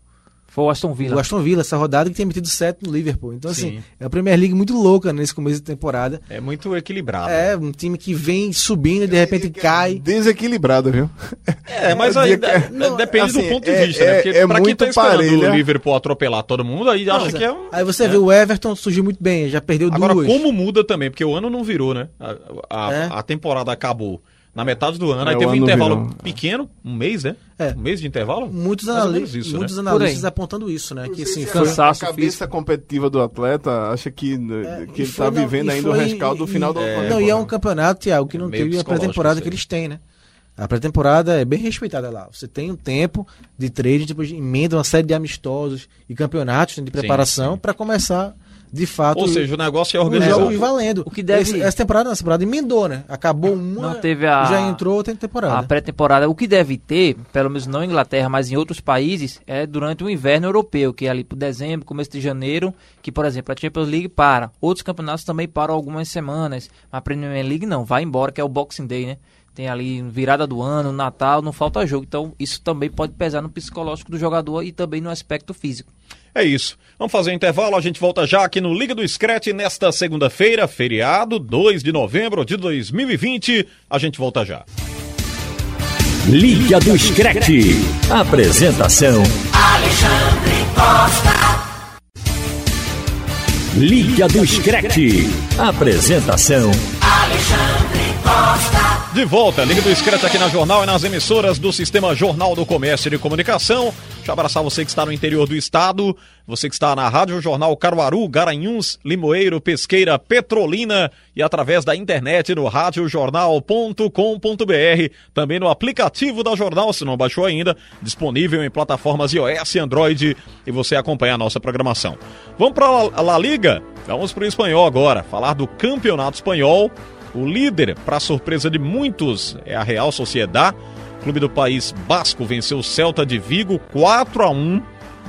Foi o Aston Villa. o Aston Villa, essa rodada que tem metido sete no Liverpool. Então, assim, Sim. é a Premier League muito louca nesse começo de temporada. É muito equilibrado. É, um time que vem subindo e de repente cai. Desequilibrado, viu? É, mas aí de- depende assim, do ponto de é- vista, é- né? Porque é pra quem muito tá esperando parelha. o Liverpool atropelar todo mundo, aí Não, acha que é- é um... Aí você é. vê o Everton surgiu muito bem, já perdeu Agora, duas. como muda também, porque o ano não virou, né? A, a, É. a temporada acabou na metade do ano, É, aí o teve um ano não intervalo virou. pequeno, um mês, né? É. Um mês de intervalo? Muitos, anali isso, né? muitos Por analistas apontando isso, né? Que assim, Se foi, a- Cansaço a cabeça físico. competitiva do atleta acha que, É, que ele tá não, vivendo ainda o foi- rescaldo do e- final do e- ano. Não, e é um campeonato, Thiago, que não Meio teve a pré-temporada que eles têm, né? A pré-temporada é bem respeitada lá. Você tem um tempo de treino, depois emenda uma série de amistosos e campeonatos né, de preparação para começar, de fato, Ou seja, o negócio é organizado. jogos valendo. O que deve- Esse- essa temporada, essa temporada emendou, né? Acabou uma, Não teve a- já entrou outra a temporada. pré-temporada. O que deve ter, pelo menos não em Inglaterra, mas em outros países, é durante o inverno europeu, que é ali por dezembro, começo de janeiro, que, por exemplo, a Champions League para. Outros campeonatos também param algumas semanas. A Premier League não, vai embora, que é o Boxing Day, né? Tem ali virada do ano, Natal, não falta jogo. Então, isso também pode pesar no psicológico do jogador e também no aspecto físico. É isso. Vamos fazer um intervalo, a gente volta já aqui no Liga do Scratch nesta segunda-feira, feriado, 2 de novembro de 2020. A gente volta já. Liga do Screte. Apresentação. Alexandre Costa. Liga do Screte. Apresentação. Alexandre. De volta, Liga do Scratch aqui na Jornal e nas emissoras do Sistema Jornal do Comércio e de Comunicação. Deixa eu abraçar você que está no interior do estado, você que está na Rádio Jornal Caruaru, Garanhuns, Limoeiro, Pesqueira, Petrolina e através da internet no radiojornal.com.br, também no aplicativo da Jornal, se não baixou ainda, disponível em plataformas iOS e Android e você acompanha a nossa programação. Vamos para a La Liga? Vamos para o espanhol agora, falar do Campeonato Espanhol. O líder, para surpresa de muitos, é a Real Sociedad. O clube do país basco venceu o Celta de Vigo 4 a 1,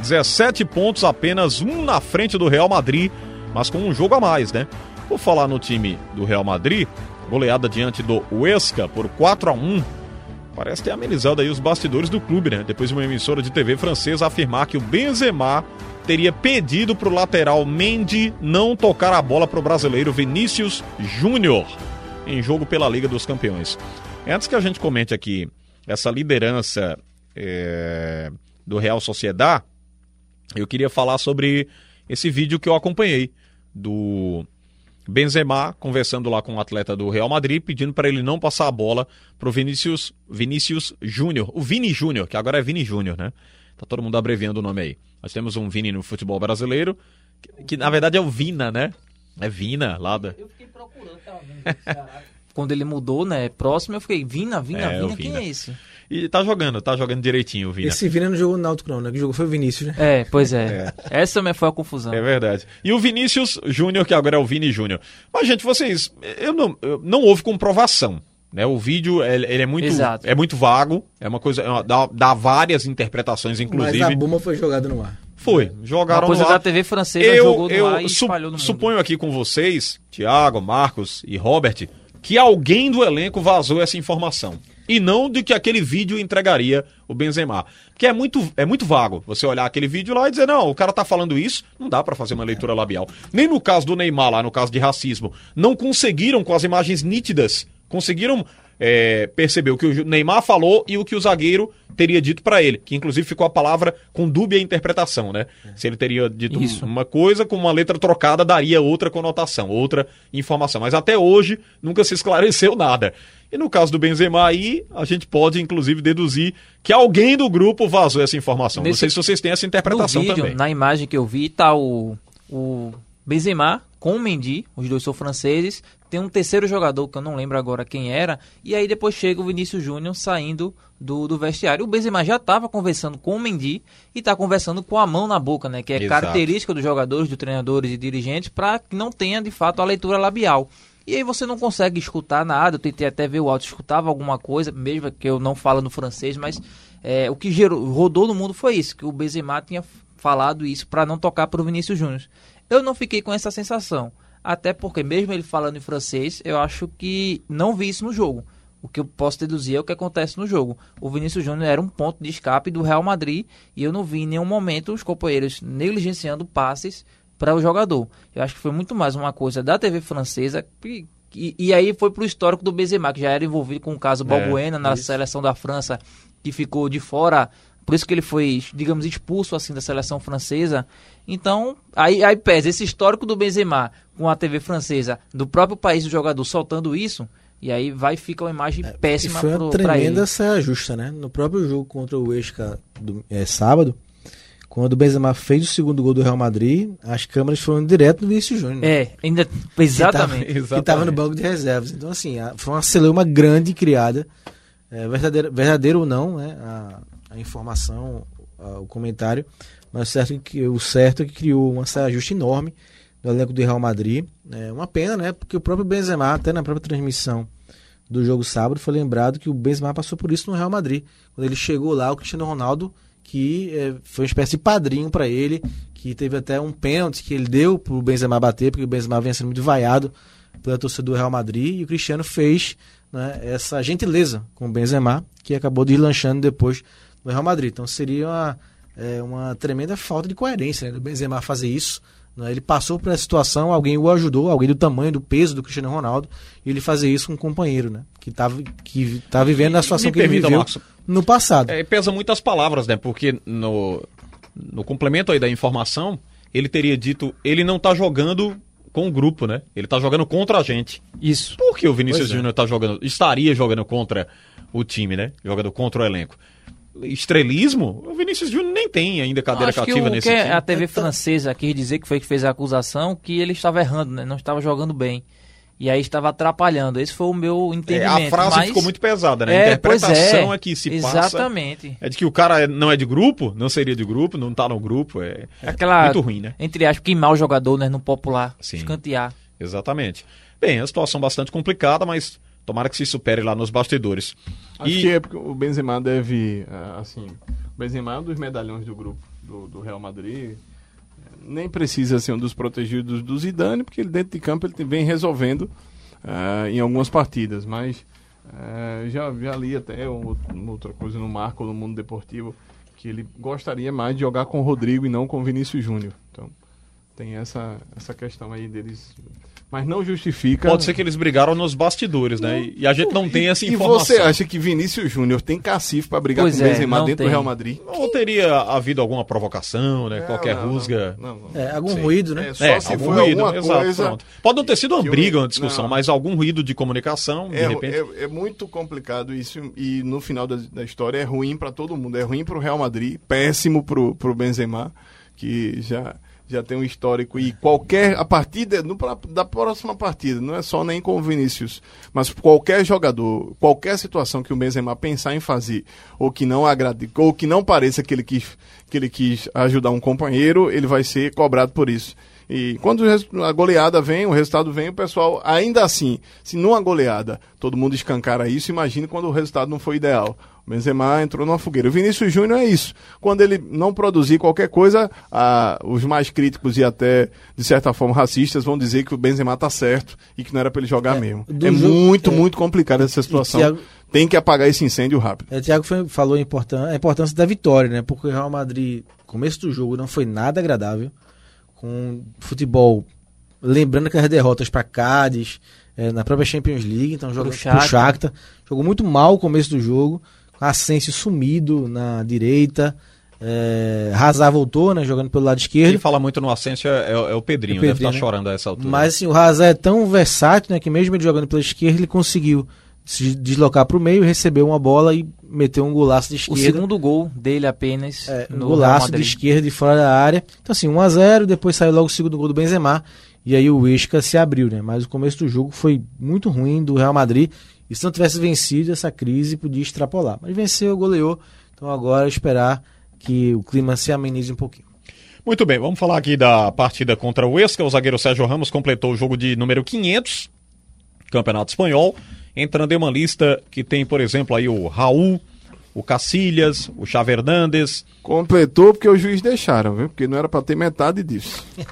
17 pontos apenas, um na frente do Real Madrid, mas com um jogo a mais, né? Por falar no time do Real Madrid, goleada diante do Huesca por 4 a 1. Parece ter amenizado aí os bastidores do clube, né? Depois de uma emissora de TV francesa afirmar que o Benzema teria pedido para o lateral Mendy não tocar a bola para o brasileiro Vinícius Júnior em jogo pela Liga dos Campeões. Antes que a gente comente aqui essa liderança é, do Real Sociedad, eu queria falar sobre esse vídeo que eu acompanhei do Benzema conversando lá com o atleta do Real Madrid, pedindo para ele não passar a bola pro Vinícius, Vinícius Júnior, o Vini Júnior, que agora é Vini Júnior, né? Tá todo mundo abreviando o nome aí. Nós temos um Vini no futebol brasileiro, que, que na verdade é o Vina, né? É Vina, lá da... Eu fiquei procurando, tava vendo Quando ele mudou, né, próximo, eu fiquei, Vina, Vina, É, Vina, quem Vina. é esse? E tá jogando, tá jogando direitinho o Vina. Esse Vina não jogou no Náutico não, né? Que jogou foi o Vinícius, né? É, pois é. Essa também foi a confusão. É verdade. E o Vinícius Júnior, que agora é o Vini Júnior. Mas, gente, vocês. Eu não, eu- não houve comprovação. Né? O vídeo ele, ele é, muito, Exato. é muito vago. É uma coisa. é uma- Dá, dá várias interpretações, inclusive. Mas a bomba foi jogada no ar. Foi. Jogaram Uma coisa no ar. da TV francesa eu, jogou no eu ar e su- espalhou no mundo. suponho aqui com vocês, Tiago, Marcos e Robert, que alguém do elenco vazou essa informação. E não de que aquele vídeo entregaria o Benzema. Porque é muito, é muito vago você olhar aquele vídeo lá e dizer, não, o cara tá falando isso, não dá pra fazer uma leitura labial. Nem no caso do Neymar, lá no caso de racismo, não conseguiram com as imagens nítidas, conseguiram é, perceber o que o Neymar falou e o que o zagueiro teria dito pra ele, que inclusive ficou a palavra com dúbia interpretação, né? Se ele teria dito Isso. uma coisa com uma letra trocada daria outra conotação, outra informação. Mas até hoje nunca se esclareceu nada. E no caso do Benzema aí, a gente pode inclusive deduzir que alguém do grupo vazou essa informação. Não Nesse- sei se vocês têm essa interpretação no vídeo, também. na imagem que eu vi, tá o, o Benzema com o Mendy, os dois são franceses. Tem um terceiro jogador que eu não lembro agora quem era. E aí depois chega o Vinícius Júnior saindo do, do vestiário. O Benzema já estava conversando com o Mendy e está conversando com a mão na boca, né? Que é Exato. característica dos jogadores, dos treinadores e dirigentes, para que não tenha de fato a leitura labial. E aí você não consegue escutar nada. Eu tentei até ver o áudio, escutava alguma coisa, mesmo que eu não falo no francês, mas é, o que gerou, rodou no mundo foi isso, que o Benzema tinha falado isso para não tocar para o Vinícius Júnior. Eu não fiquei com essa sensação, até porque mesmo ele falando em francês, eu acho que não vi isso no jogo. O que eu posso deduzir é o que acontece no jogo. O Vinícius Júnior era um ponto de escape do Real Madrid e eu não vi em nenhum momento os companheiros negligenciando passes para o jogador. Eu acho que foi muito mais uma coisa da TV francesa que- e, e aí foi pro histórico do Benzema, que já era envolvido com o caso Balbuena na seleção da França, que ficou de fora, por isso que ele foi, digamos, expulso assim da seleção francesa. Então, aí, aí pesa esse histórico do Benzema com a TV francesa, do próprio país do jogador soltando isso, e aí vai fica uma imagem E péssima foi uma pro, pra ele. tremenda saia justa, né? No próprio jogo contra o Esca do é, sábado, quando o Benzema fez o segundo gol do Real Madrid, as câmeras foram direto no Vinícius Júnior. É, ainda exatamente. Que estava no banco de reservas. Então, assim, a- foi uma celeuma grande criada. É, verdadeiro, verdadeiro ou não, né? A, a informação, a- o comentário. Mas o certo, é que, o certo é que criou uma saia justa enorme no elenco do Real Madrid. É uma pena, né? Porque o próprio Benzema, até na própria transmissão do jogo sábado, foi lembrado que o Benzema passou por isso no Real Madrid. Quando ele chegou lá, o Cristiano Ronaldo, que é, foi uma espécie de padrinho para ele, que teve até um pênalti que ele deu pro Benzema bater, porque o Benzema vinha sendo muito vaiado pela torcida do Real Madrid, e o Cristiano fez né, essa gentileza com o Benzema, que acabou deslanchando depois no Real Madrid. Então seria uma, é, uma tremenda falta de coerência né, do Benzema fazer isso. né? Ele passou por essa situação, alguém o ajudou, alguém do tamanho, do peso do Cristiano Ronaldo, e ele fazer isso com um companheiro, né? Que tá, que tá vivendo a situação Me que ele permita, viveu Marcos. no passado. É, pesa muito as palavras, né? Porque no, no complemento aí da informação, ele teria dito, ele não tá jogando com o grupo, né? Ele tá jogando contra a gente. Isso. Por que o Vinícius Pois é. Júnior tá jogando, estaria jogando contra o time, né? Jogando contra o elenco. Estrelismo? O Vinícius Júnior nem tem ainda cadeira Acho que cativa o nesse que time. a TV francesa quis dizer que foi que fez a acusação que ele estava errando, né? Não estava jogando bem. E aí estava atrapalhando. Esse foi o meu É, entendimento. a frase mas- ficou muito pesada, né? a É, pois interpretação é. é, que se passa Exatamente. é de que o cara é- não é de grupo, não seria de grupo, não tá no grupo, é, é Aquela, muito ruim, né? Entre aspas, queimar o jogador, né? No popular. Sim. Escantear. Exatamente. Bem, é uma situação bastante complicada, mas tomara que se supere lá nos bastidores. Acho E- que é porque o Benzema deve, ah, assim, o Benzema é um dos medalhões do grupo do, do Real Madrid. Nem precisa ser um dos protegidos do Zidane, porque ele dentro de campo ele vem resolvendo ah, em algumas partidas. Mas ah, já, já li até um- outra coisa no Marco, no Mundo Deportivo, que ele gostaria mais de jogar com o Rodrigo e não com o Vinícius Júnior. Então tem essa, essa questão aí deles. Mas não justifica. Pode ser que eles brigaram nos bastidores, né? E- E a gente não tem essa informação. E você acha que Vinícius Júnior tem cacife pra brigar Pois com o é, Benzema não dentro tem. do Real Madrid? Ou teria havido alguma provocação, né? Qualquer Não, não, rusga. Não, não. É, algum Sim. ruído, né? É, só É, se algum for ruído, alguma exato, coisa. pronto. Pode não ter sido uma que o- briga, uma discussão, não. mas algum ruído de comunicação, de É, repente. é, é muito complicado isso e no final da, da história é ruim pra todo mundo. É ruim pro Real Madrid, péssimo pro, pro Benzema, que já já tem um histórico e qualquer a partir de, no, da próxima partida, não é só nem com o Vinícius, mas qualquer jogador, qualquer situação que o Benzema pensar em fazer ou que não agrade, ou que não pareça que ele quis que ele quis ajudar um companheiro, ele vai ser cobrado por isso. E quando a goleada vem, o resultado vem, o pessoal, ainda assim, se numa goleada todo mundo escancara isso, imagine quando o resultado não foi ideal. O Benzema entrou numa fogueira. O Vinícius Júnior é isso. Quando ele não produzir qualquer coisa, ah, os mais críticos e até, de certa forma, racistas vão dizer que o Benzema tá certo e que não era para ele jogar É, mesmo. É jogo- muito, é. muito complicada essa situação. Thiago- Tem que apagar esse incêndio rápido. É, o Thiago falou a importância, a importância da vitória, né? Porque o Real Madrid, começo do jogo, não foi nada agradável. Com futebol, lembrando que as derrotas para Cádiz, eh, na própria Champions League, então jogando pro Shakhtar. Shakhtar. Jogou muito mal o começo do jogo, Asensio sumido na direita. É, Hazard voltou, né? Jogando pelo lado Quem esquerdo. fala muito no Ascenso é, é- é o Pedrinho, O deve Pedrinho, estar né? chorando a essa altura. Mas assim, o Hazard é tão versátil, né? Que mesmo ele jogando pela esquerda, ele conseguiu se deslocar para o meio, receber uma bola e meter um golaço de O esquerda. segundo gol dele apenas É, um golaço de esquerda de fora da área. Então, assim, 1x0, depois saiu logo o segundo gol do Benzema. E aí o Isca se abriu, né? Mas o começo do jogo foi muito ruim do Real Madrid. E se não tivesse vencido, essa crise podia extrapolar. Mas venceu, goleou. Então agora esperar que o clima se amenize um pouquinho. Muito bem, vamos falar aqui da partida contra o Esca. O zagueiro Sérgio Ramos completou o jogo de número 500, Campeonato Espanhol, entrando em uma lista que tem, por exemplo, aí o Raul, o Cacilhas, o Xavi Hernandes. Completou porque os juízes deixaram, viu? Porque não era pra ter metade disso.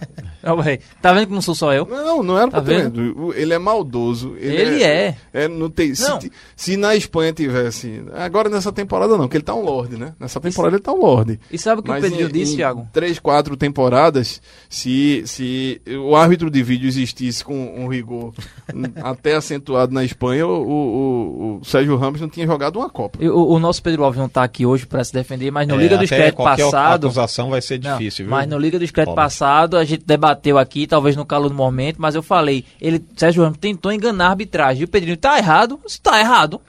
Véi, Tá vendo que não sou só eu? Não, não era Tá pra ter. vendo? O- Ele é maldoso. Ele é. é não tem, se, Não. ti- se na Espanha tivesse. Agora nessa temporada não, porque ele tá um Lorde, né? Nessa temporada ele tá um Lorde. E sabe o que o Pedrinho disse, em Thiago? Três, quatro temporadas, se, se o árbitro de vídeo existisse com um rigor até acentuado na Espanha, o, o- o Sérgio Ramos não tinha jogado uma Copa. E O, o nosso Pedro Alves não tá aqui hoje para se defender, mas no É, Liga do Discreto passado. acusação vai ser Não, difícil, viu? mas no Liga do Discreto passado a gente debateu aqui, talvez no calor do momento, mas eu falei, ele, Sérgio Ramos tentou enganar a arbitragem. E o Pedrinho tá errado? Está errado.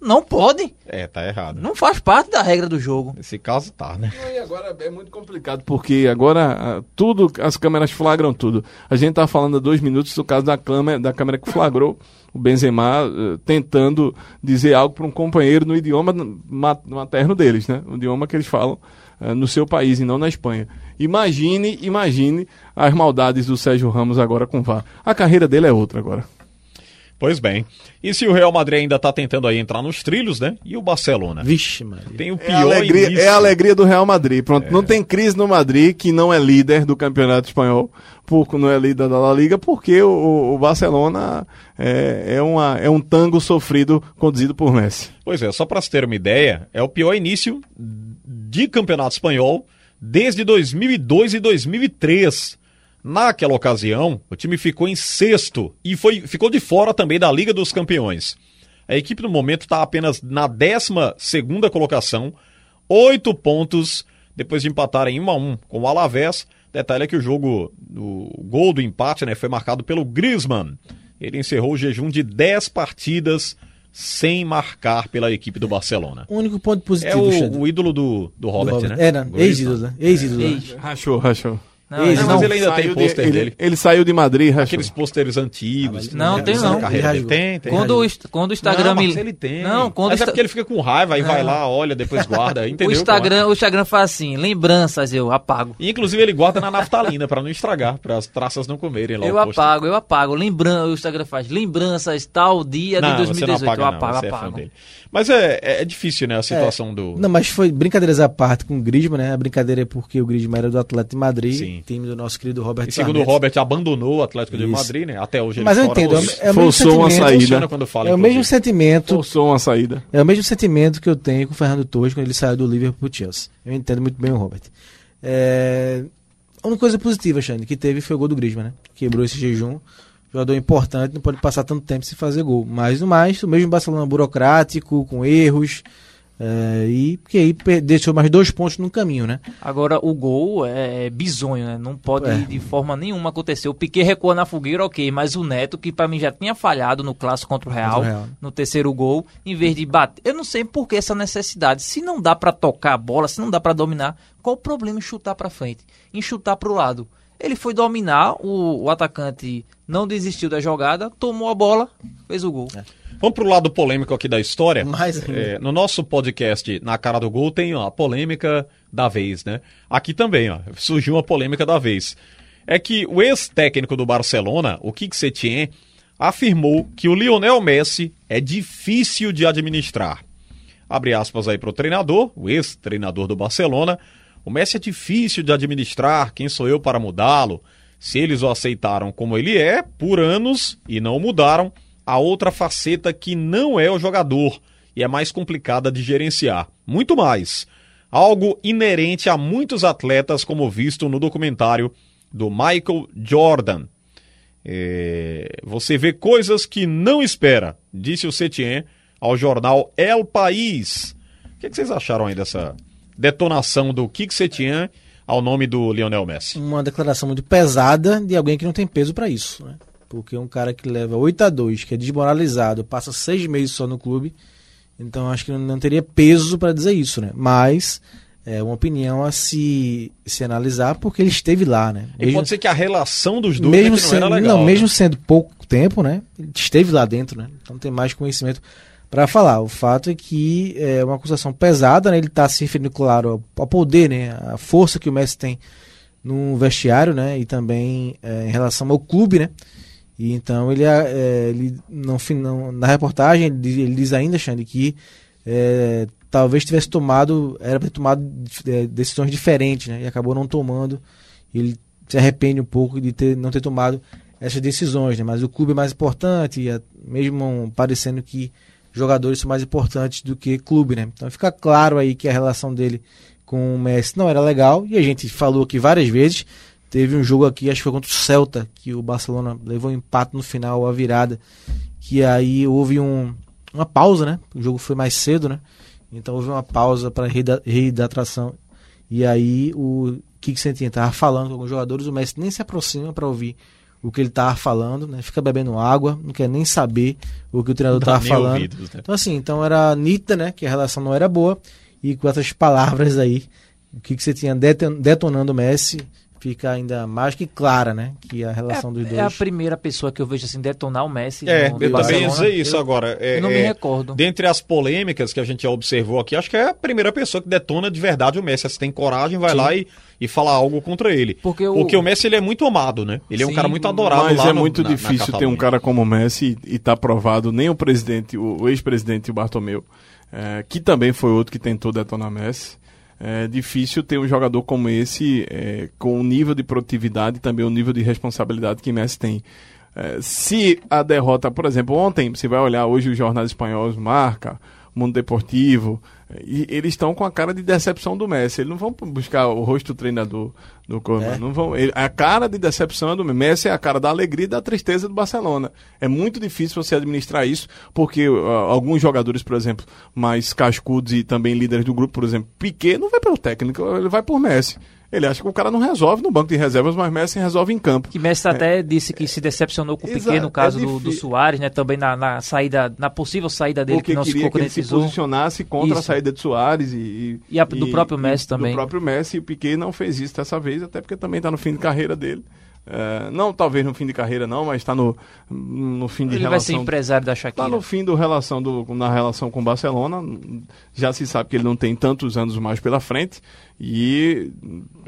Não pode. É, tá errado. Não faz parte da regra do jogo. Nesse caso tá, né? E agora é muito complicado, porque agora ah, tudo, as câmeras flagram tudo. A gente tá falando há dois minutos do caso da câmera, da câmera que flagrou o Benzema eh, tentando dizer algo para um companheiro no idioma ma- materno deles, né? O idioma que eles falam eh, no seu país e não na Espanha. Imagine, imagine as maldades do Sérgio Ramos agora com o VAR. A carreira dele é outra agora. Pois bem. E se o Real Madrid ainda tá tentando aí entrar nos trilhos, né? E o Barcelona? Vixe, Maria. Tem o É a, pior alegria, início. é a alegria do Real Madrid. Pronto, não tem crise no Madrid, que não é líder do campeonato espanhol, por, não é líder da La Liga, porque o, o Barcelona é, é, uma, é um tango sofrido conduzido por Messi. Pois é, só para se ter uma ideia, é o pior início de campeonato espanhol desde 2002 e 2003. Naquela ocasião, o time ficou em sexto e foi, ficou de fora também da Liga dos Campeões. A equipe no momento está apenas na 12 segunda colocação, oito pontos depois de empatar em 1 a 1 com o Alavés. Detalhe é que o jogo, o gol do empate, né, foi marcado pelo Griezmann. Ele encerrou o jejum de 10 partidas sem marcar pela equipe do Barcelona. O único ponto É positivo, Xande, o, o ídolo do, do do Robert, Robert. né? Era, Griezmann. ex-ídolo, né? Ex-ídolo. né? Ex. Rachou, rachou. Não, não, mas ele ainda tem Saiu de- pôster ele, dele. ele saiu de Madrid, rachou. Aqueles pôsteres antigos. Não, né, tem não. carreira Ele. Tem, tem. Quando, o, quando o Instagram não, me. ele tem. Não, quando Mas é porque ele fica com raiva e vai lá, olha, depois guarda. Entendeu? o Instagram, o Instagram faz assim, lembranças, eu apago. E, inclusive ele guarda na naftalina pra não estragar, para as traças não comerem lá Eu apago, eu apago. Lembran... O Instagram faz lembranças, tal dia Não, de você 2018. não apaga, eu não, apago, é fã apago. Mas é, é, é difícil, né, a situação do... Não, mas foi brincadeiras à parte com o Griezmann, né? A brincadeira é porque o Griezmann era do Atlético de Madrid, Sim. time do nosso querido Robert E segundo o. Robert, abandonou o Atlético de Isso. Madrid, né? Até hoje ele Mas eu entendo, é, os- o- é mesmo Forçou uma sentimento. saída. Quando fala, É o mesmo sentimento, Forçou uma saída. é o mesmo sentimento que eu tenho com o Fernando Torres quando ele saiu do Liverpool pro Chelsea. Eu entendo muito bem o Robert. É... A única coisa positiva, Xande, que teve foi o gol do Griezmann, né? Quebrou esse jejum. Jogador importante, não pode passar tanto tempo sem fazer gol. Mas no mais, o mesmo Barcelona burocrático, com erros. é, e que aí deixou mais dois pontos no caminho, né? Agora, o gol é bizonho, né? Não pode É. de forma nenhuma acontecer. O Piquet recuou na fogueira, ok, mas o Neto, que pra mim já tinha falhado no clássico contra o Real, Contra o Real. no terceiro gol, em vez de bater. Eu não sei por que essa necessidade. Se não dá pra tocar a bola, se não dá pra dominar, qual o problema em chutar pra frente? Em chutar pro lado? Ele foi dominar, o, o atacante não desistiu da jogada, tomou a bola, fez o gol. Vamos pro lado polêmico aqui da história. Mais. É, no nosso podcast, na cara do gol, tem ó, a polêmica da vez, né? Aqui também, ó, surgiu uma polêmica da vez. É que o ex-técnico do Barcelona, o Kik Setien, afirmou que o Lionel Messi é difícil de administrar. Abre aspas aí pro treinador, o ex-treinador do Barcelona. O Messi é difícil de administrar, quem sou eu para mudá-lo? Se eles o aceitaram como ele é, por anos, e não mudaram, a outra faceta que não é o jogador e é mais complicada de gerenciar. Muito mais. Algo inerente a muitos atletas, como visto no documentário do Michael Jordan. É, você vê coisas que não espera, disse o Setien ao jornal El País. O que, que vocês acharam aí dessa detonação do Kik Setien ao nome do Lionel Messi? Uma declaração muito pesada de alguém que não tem peso pra isso, né? Porque um cara que leva 8 a 2 que é desmoralizado, passa seis meses só no clube, então acho que não teria peso pra dizer isso, né? Mas é uma opinião a se, se analisar porque ele esteve lá, né? E pode ser que a relação dos dois é mesmo não sendo, legal. não, né? mesmo sendo pouco tempo, né? Ele esteve lá dentro, né? Então tem mais conhecimento para falar. O fato é que é uma acusação pesada, né? Ele está se referindo, claro, ao, poder, né? A força que o Messi tem no vestiário, né? E também é, em relação ao clube, né? E então ele, é, ele não, não- na reportagem ele, diz- ele diz ainda, Xande, que é, talvez tivesse tomado, era para ter tomado é, decisões diferentes, né? E acabou não tomando. Ele se arrepende um pouco de ter, não ter tomado essas decisões, né? Mas o clube é mais importante, é- mesmo parecendo que jogadores mais importantes do que clube, né? Então fica claro aí que a relação dele com o Messi não era legal, e a gente falou aqui várias vezes. Teve um jogo aqui, acho que foi contra o Celta, que o Barcelona levou um empate no final, a virada, que aí houve um, uma pausa, né? O jogo foi mais cedo, né? Então houve uma pausa para reidratação. E aí o Kik Sentinha estava falando com alguns jogadores, o Messi nem se aproxima para ouvir o que ele estava falando, né? Fica bebendo água, não quer nem saber o que o treinador estava falando. ouvidos, né? Então assim, então era nítida, né? Que a relação não era boa. E com essas palavras aí, o que, que você tinha deton- detonando o Messi fica ainda mais que clara, né? Que a relação dos É, dois. é a primeira pessoa que eu vejo assim detonar o Messi. É, no- eu também dizer isso Eu- agora. É, eu não me é, recordo. Dentre as polêmicas que a gente já observou aqui, acho que é a primeira pessoa que detona de verdade o Messi. Se tem coragem, vai lá e, e fala algo contra ele. Porque o- Porque o Messi ele é muito amado, né? Ele é um Sim, cara muito adorado Mas lá é no- muito na- na difícil ter um cara como o Messi e tá provado, nem o presidente, o, o ex-presidente o Bartomeu, eh, que também foi outro que tentou detonar Messi. É difícil ter um jogador como esse, eh, com o nível de produtividade e também o nível de responsabilidade que Messi tem. Eh, se a derrota, por exemplo, ontem, você vai olhar hoje os jornais espanhóis, Marca, Mundo Deportivo, e eles estão com a cara de decepção do Messi. Eles não vão buscar o rosto do treinador do Koeman. Não vão, ele- a cara de decepção é do Messi é a cara da alegria e da tristeza do Barcelona. É muito difícil você administrar isso, porque ah, alguns jogadores, por exemplo, mais cascudos e também líderes do grupo, por exemplo, Piquet não vai pelo técnico, ele vai por Messi. Ele acha que o cara não resolve no banco de reservas, mas Messi resolve em campo. Que Messi até disse que se decepcionou com o Piquet no caso é do, do. Soares, né? Também na, na saída, na possível saída dele porque que não se queria que ele se concretizou. posicionasse contra a Isso. saída de Soares e, E a- do próprio Messi também. Do próprio Messi, e o Piquet não fez isso dessa vez, até porque também está no fim de carreira dele. É, não, talvez no fim de carreira não, mas está no, no fim de Ele vai ser relação. empresário da Está Shakira. no fim do relação do, na relação com o Barcelona. Já se sabe que ele não tem tantos anos mais pela frente. E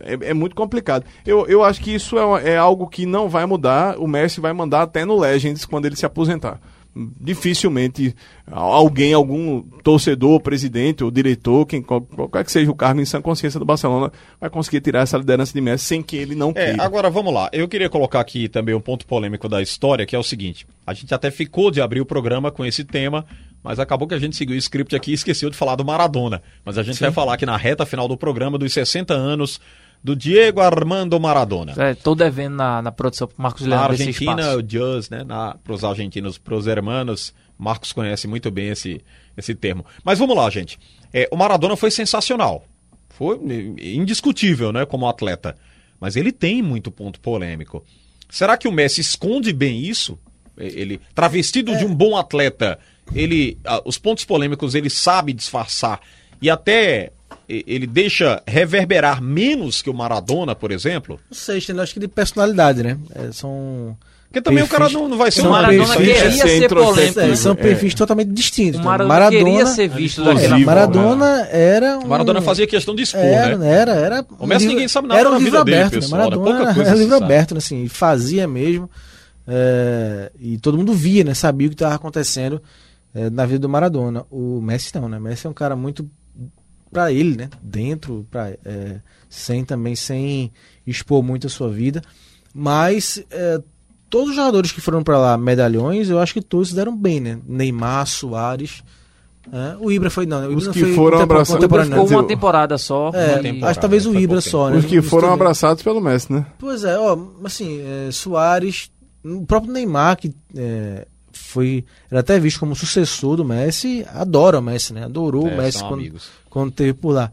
é, é muito complicado. Eu, eu acho que isso é, é algo que não vai mudar. O Messi vai mandar até no Legends quando ele se aposentar. Dificilmente alguém, algum torcedor, presidente ou diretor, quem, qual- qualquer que seja o cargo em sã consciência do Barcelona, vai conseguir tirar essa liderança de Messi sem que ele não É, queira. agora vamos lá. Eu queria colocar aqui também um ponto polêmico da história, que é o seguinte: a gente até ficou de abrir o programa com esse tema, mas acabou que a gente seguiu o script aqui e esqueceu de falar do Maradona. Mas a gente vai falar aqui na reta final do programa dos 60 anos do Diego Armando Maradona. É, tô devendo na, na produção pro Marcos Na Leandro esse Argentina, o Jus, né? Para os argentinos, para os hermanos, Marcos conhece muito bem esse, esse termo. Mas vamos lá, gente. É, o Maradona foi sensacional. Foi eh, indiscutível, né? Como atleta. Mas ele tem muito ponto polêmico. Será que o Messi esconde bem isso? Ele, travestido de um bom atleta, ele, ah, os pontos polêmicos ele sabe disfarçar e até ele deixa reverberar menos que o Maradona, por exemplo? Não sei, entendeu? acho que de personalidade, né? É, são. Porque também o cara Perfis- não, não vai ser um Maradona perfis- queria ser ser introspectivo. polêmico. é, são É. perfis totalmente distintos. O né? Maradona, queria ser visto É, daquela Maradona era um. Maradona fazia questão de expor, Era, né? era, era. O Messi um ninguém sabe nada Era um da livro vida dele, aberto, né? pessoal, né? Maradona Pouca era, coisa era livro sabe. aberto, né? assim, e fazia mesmo. é, e todo mundo via, né? Sabia o que estava acontecendo é, na vida do Maradona. O Messi não, né? O Messi é um cara muito para ele, né? Dentro, pra, é, sem também sem expor muito a sua vida. Mas é, todos os jogadores que foram para lá medalhões, eu acho que todos se deram bem, né? Neymar, Soares. é, o Ibra foi não, né? o Ibra Os que foi foram abraçados- ficou uma temporada só. É, temporada, acho que talvez o foi Ibra só, né? Os que foram abraçados pelo Messi, né? Pois é, ó, assim, é, Soares, o próprio Neymar, que é, foi, era até visto como sucessor do Messi, adora o Messi, né? Adorou É, o Messi são quando, amigos. Quando teve por lá.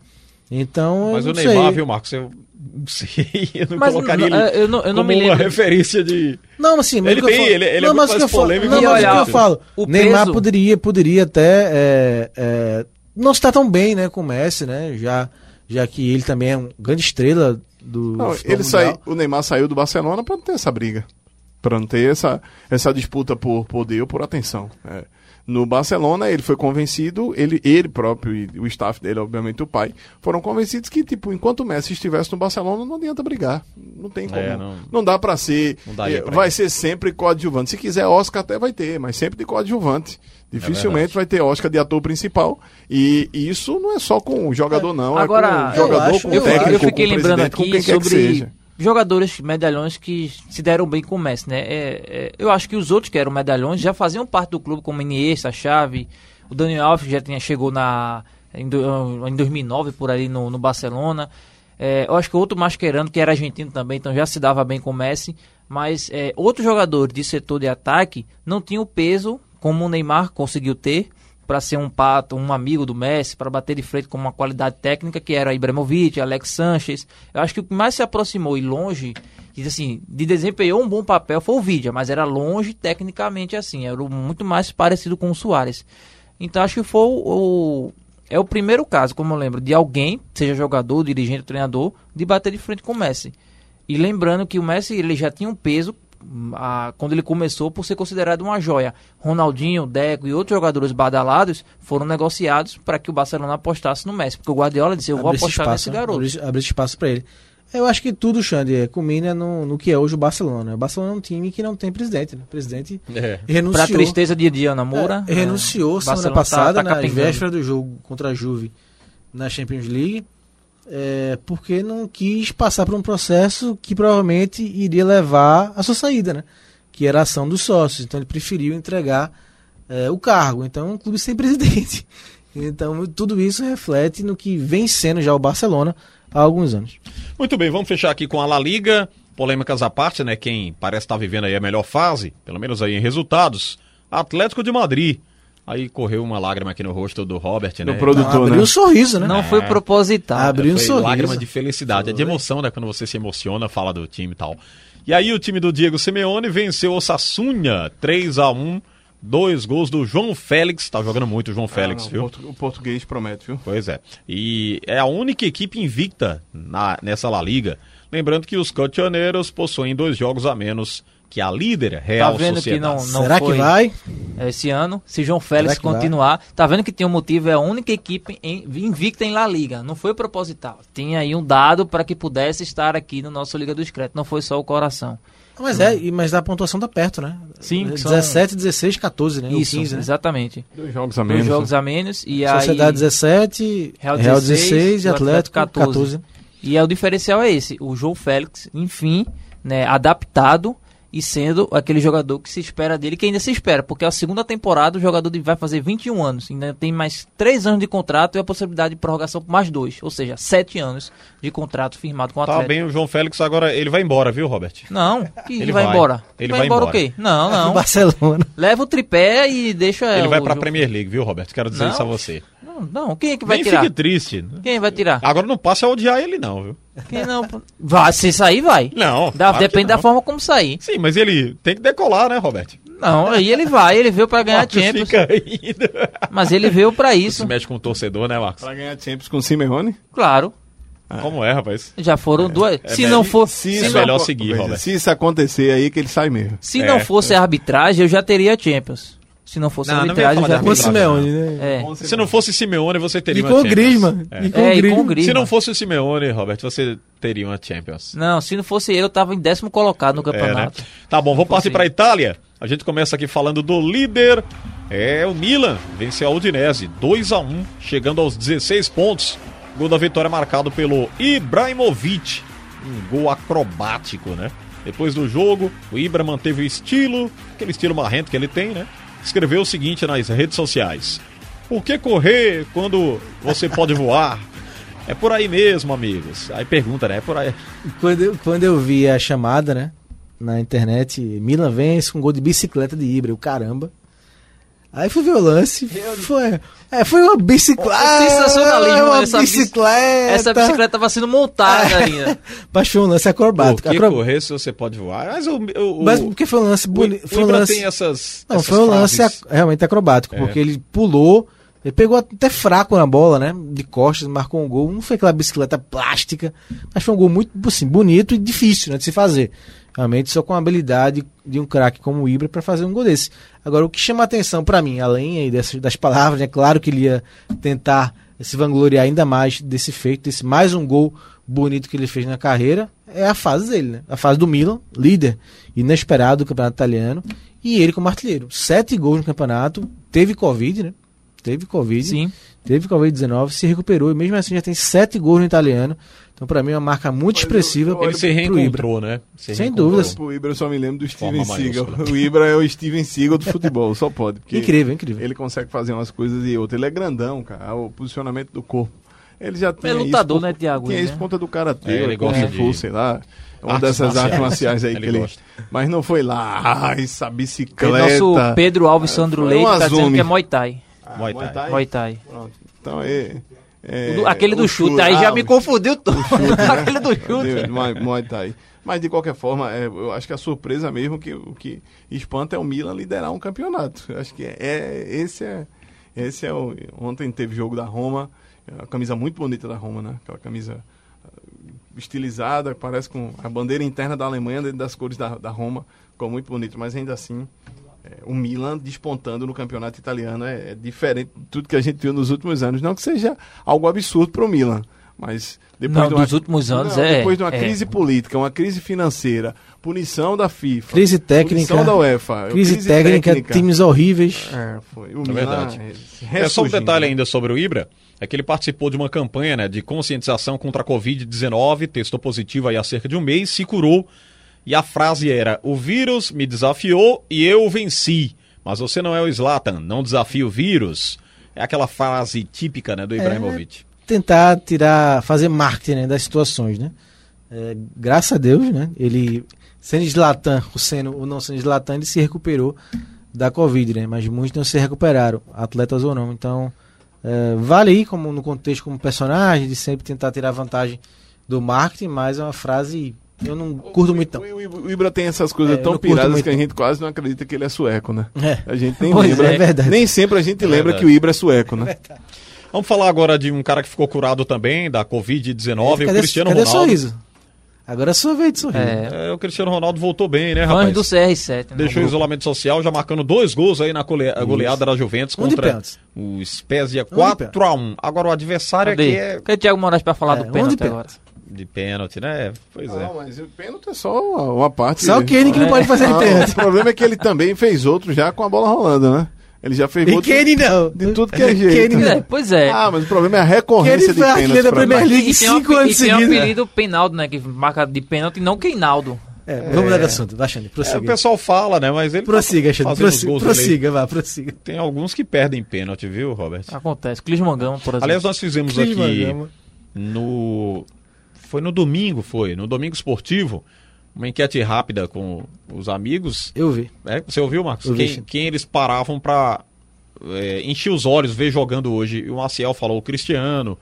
Então, Mas eu o Neymar, sei. viu, Marcos? Eu não sei, eu não Mas colocaria não, ele eu não, eu não como me uma lembro. referência de... Não, assim, mas Ele tem- ele- ele é não, muito mas o mais polêmico Não, mas o que eu falo, o Neymar peso- poderia, poderia até é, é, não estar tão bem, né, com o Messi, né? Já, já que ele também é uma grande estrela do Não, ele sai, o Neymar saiu do Barcelona para não ter essa briga. Para não ter essa, essa disputa por poder ou por atenção. É. No Barcelona, ele foi convencido, ele, ele próprio e o staff dele, obviamente o pai, foram convencidos que, tipo, enquanto o Messi estivesse no Barcelona, não adianta brigar. Não tem como. É, não. não- dá para ser. Eh, pra vai ele. ser sempre coadjuvante. Se quiser Oscar, até vai ter, mas sempre de coadjuvante. Dificilmente verdade. vai ter Oscar de ator principal. E isso não é só com o jogador, não. Agora, é com o eu jogador, acho- com o Eu, técnico, eu fiquei com o lembrando presidente, com aqui quem quer que sobre seja. Jogadores medalhões que se deram bem com o Messi, né? É, é, eu acho que os outros que eram medalhões já faziam parte do clube, como Iniesta, Xavi, o Daniel Alves já tinha chegou na em, em 2009 por ali no, no Barcelona. É, eu acho que outro Mascherano que era argentino também, então já se dava bem com o Messi, mas é, outros jogadores de setor de ataque não tinham o peso como o Neymar conseguiu ter para ser um pato, um amigo do Messi, para bater de frente com uma qualidade técnica que era Ibrahimovic, Alex Sanches. Eu acho que o que mais se aproximou e longe, assim, de desempenhou um bom papel foi o Vidia, mas era longe tecnicamente assim, era muito mais parecido com o Soares. Então acho que foi o, é o primeiro caso, como eu lembro, de alguém, seja jogador, dirigente, treinador, de bater de frente com o Messi. E lembrando que o Messi ele já tinha um peso a- quando ele começou por ser considerado uma joia. Ronaldinho, Deco e outros jogadores badalados foram negociados para que o Barcelona apostasse no Messi, porque o Guardiola disse: "Eu vou apostar espaço, nesse né? garoto". Esse espaço para ele. Eu acho que tudo, Xande, é, culmina no, no que é hoje o Barcelona. O Barcelona é um time que não tem presidente, né? O presidente É. renunciou. Para tristeza de Diana Moura, É, renunciou é, semana Barcelona passada, tá- tá na véspera do jogo contra a Juve na Champions League, é, porque não quis passar por um processo que provavelmente iria levar à sua saída, né? Que era a ação dos sócios. Então ele preferiu entregar é, o cargo. Então é um clube sem presidente. Então tudo isso reflete no que vem sendo já o Barcelona há alguns anos. Muito bem, vamos fechar aqui com a La Liga. Polêmicas à parte, né? Quem parece estar vivendo aí a melhor fase, pelo menos aí em resultados, Atlético de Madrid. Aí correu uma lágrima aqui no rosto do Robert, né? Do produtor, Abriu né? um sorriso, né? Não foi proposital. Abriu um Foi sorriso. lágrima de felicidade, é de emoção, né? Quando você se emociona, fala do time e tal. E aí o time do Diego Simeone venceu o Sassunha 3 a 1 dois gols do João Félix, tá jogando muito o João Félix, Ah, não, viu? o portu- O português promete, viu? Pois é. E é a única equipe invicta na, nessa La Liga. Lembrando que os Cotioneiros possuem dois jogos a menos que a líder Tá Real vendo que Sociedade. não, não Será foi que vai? esse ano? Se João Félix que vai? continuar, tá vendo que tem um motivo, é a única equipe em- invicta em La Liga. Não foi proposital. Tinha aí um dado para que pudesse estar aqui no nosso Liga do Discreto. Não foi só o coração. Mas é, mas a pontuação tá perto, né? Sim, são- 17, 16, 14, né? Isso, 15, né? exatamente. Dois jogos a Dois menos. jogos a menos e Sociedade aí 17, Real Real 16, 16 e Atlético Atlético 14. 14. E é o diferencial é esse, o João Félix, enfim, né, adaptado e sendo aquele jogador que se espera dele, que ainda se espera, porque é a segunda temporada o jogador vai fazer 21 anos, ainda tem mais 3 anos de contrato e a possibilidade de prorrogação por mais dois, ou seja, 7 anos de contrato firmado com o Tá Atlético. bem o João Félix, agora ele vai embora, viu, Robert? Não, que Ele vai, vai. embora. Ele vai, vai embora, embora. o quê? Não, não. Barcelona. Leva o tripé e deixa ele o vai pra João- Premier League, viu, Robert? Quero dizer Não. isso a você. Não, não, quem é que vai Nem tirar? fique triste. Quem vai tirar? Agora não passe a odiar ele, não, viu? Quem não? Vai, se sair, vai. Não. Dá- claro depende da não. forma como sair. Sim, mas ele tem que decolar, né, Robert? Não, aí ele vai, ele veio pra ganhar Marcos Champions. fica rindo. Mas ele veio pra Se isso, mexe com o torcedor, né, Marcos? Pra ganhar Champions com o Simeone? claro. Como é, rapaz? Já foram duas. se melhor- não for, Se se, é não, melhor seguir, Veja, Robert. Se isso acontecer aí, que ele sai mesmo. se É, não fosse a arbitragem, eu já teria Champions. Se não fosse Não, não arbitragem, falar já teria. Simeone, né? É. Se não fosse Simeone, você teria E uma com o Champions. Griezmann. É. E com É, o e com. Griezmann. Se não fosse o Simeone, Robert, você teria uma Champions. Não, se não fosse ele, eu tava em décimo colocado no É, né? campeonato. Tá bom, vamos partir para Itália. A gente começa aqui falando do líder. É o Milan, venceu a Udinese 2 a 1, chegando aos 16 pontos. Gol da vitória marcado pelo Ibrahimovic. Um gol acrobático, né? Depois do jogo, o Ibra manteve o estilo, aquele estilo marrento que ele tem, né? Escreveu o seguinte nas redes sociais: Por que correr quando você pode voar? É por aí mesmo, amigos. Aí pergunta, né? É por aí. Quando eu, quando eu vi a chamada, né? Na internet, Milan vence com gol de bicicleta de Ibra, o caramba. Aí fui ver o lance. Foi, é, foi uma bicicleta. É sensacionalismo, é uma essa bici- bicicleta. Essa bicicleta tava sendo montada ainda. Baixou um lance Por acrobático. que Acro- correr se você pode voar? Mas o, o, Mas porque foi um lance bonito. Foi um lance. tem essas. Não, essas foi um lance frases. realmente acrobático, É. porque ele pulou, ele pegou até fraco na bola, né? De costas, marcou um gol. Não foi aquela bicicleta plástica, mas foi um gol muito assim, bonito e difícil né, de se fazer. Realmente só com a habilidade de um craque como o Ibra para fazer um gol desse. Agora, o que chama a atenção para mim, além aí dessas, das palavras, é claro que ele ia tentar se vangloriar ainda mais desse feito, desse mais um gol bonito que ele fez na carreira, é a fase dele, né? A fase do Milan, líder inesperado do campeonato italiano, e ele como artilheiro. Sete gols no campeonato, teve Covid, né? Teve Covid. Sim. Teve Covid-19, se recuperou e mesmo assim já tem sete gols no italiano. Então, para mim, é uma marca muito expressiva. Ele se Ibra. reencontrou, né? Se Sem dúvidas. Pro Ibra eu só me lembro do Steven Seagal. O Ibra é o Steven Seagal do futebol, só pode. porque Incrível, incrível. Ele consegue fazer umas coisas e outras. Ele é grandão, cara. O posicionamento do corpo. Ele já tem. lutador, isso, né, Thiago, Tinha isso né? por conta do karatê, É, ele gosta Fu, de sei lá. Uma artes dessas artes marciais. marciais aí Ele que ele. gosta. Mas não foi lá, essa O bicicleta. nosso Pedro Alves Sandro Leite um tá dizendo que é Muay Thai. Ah, Muay Thai. Muay Thai. Pronto. Então é. É aquele do o chute, aí já ah, me o confundiu todo. Aquele do chute. Muay, Muay Thai. Mas de qualquer forma, é, eu acho que a surpresa mesmo que o que espanta é o Milan liderar um campeonato. Eu acho que é, é- esse é esse é o ontem teve jogo da Roma, a camisa muito bonita da Roma, né? Aquela camisa ah, estilizada, parece com a bandeira interna da Alemanha dentro das cores da, da Roma, ficou muito bonito, mas ainda assim o Milan despontando no campeonato italiano é, é diferente de tudo que a gente viu nos últimos anos. Não que seja algo absurdo para o Milan, mas depois Não, de uma, dos últimos anos Não, é- Depois de uma é. crise política, uma crise financeira, punição da FIFA, Crise técnica. punição da UEFA, Crise, técnica, times horríveis. É, foi. O É Milan verdade. é, É só um detalhe ainda sobre o Ibra, é que ele participou de uma campanha né, de conscientização contra a Covid-19, testou positivo aí há cerca de um mês, se curou, e a frase era, o vírus me desafiou e eu venci, mas você não é o Zlatan, não desafia o vírus. É aquela frase típica né, do Ibrahimovic. Tentar tirar, fazer marketing né, das situações, né? É, graças a Deus, né? Ele, sendo Zlatan, o sendo ou não sendo Zlatan, ele se recuperou da Covid, né? Mas muitos não se recuperaram, atletas ou não. Então, é, vale aí como no contexto como personagem, de sempre tentar tirar vantagem do marketing, mas é uma frase eu não curto muito não. O, Ibra tem essas coisas É, tão piradas que a gente quase não acredita que ele é sueco, né? É. A gente nem Pois lembra. é, é verdade. Nem sempre a gente lembra verdade. que o Ibra é sueco, né? Vamos falar agora de um cara que ficou curado também da Covid-19, o Cristiano cadê Ronaldo. sorriso? Agora é sua vez de sorrir. É, É, o Cristiano Ronaldo voltou bem, né, fãs rapaz? do CR7. né? Deixou o isolamento social, já marcando dois gols aí na gole- goleada da Juventus Um contra o Spezia Um de 4x1. Agora o adversário Cadê? aqui é Cadê o Thiago Moraes pra falar É, do pênalti agora? Pênalti. de pênalti, né? Pois é. Não, mas o pênalti é só uma, uma parte. Só o Kenny que não pode fazer de Ah, pênalti. O problema é que ele também fez outro já com a bola rolando, né? Ele já fez E outro Kenny não. de tudo que é jeito. Kenny É, não. pois é. Ah, mas o problema é a Kenny recorrência de foi artilheiro pênaltis. da Premier. League e cinco anos e tem seguidos. apelido Penaldo, né? Que marca de pênalti, não Queinaldo. É, vamos mudar de assunto. Vai, Xande, É, o prossiga. pessoal fala, né? Mas ele tá Prossiga, Xande. fazendo os Prossiga, prossiga, vá, prossiga. Tem alguns que perdem pênalti, viu, Robert? Acontece. Clis Mangama, por exemplo. Aliás, nós fizemos Cris aqui Mangama. no. Foi no domingo, foi. No domingo esportivo, uma enquete rápida com os amigos. Eu vi. É, você ouviu, Marcos? Eu vi, quem, sim. quem eles paravam pra é, encher os olhos, ver jogando hoje. E o Maciel falou o Cristiano.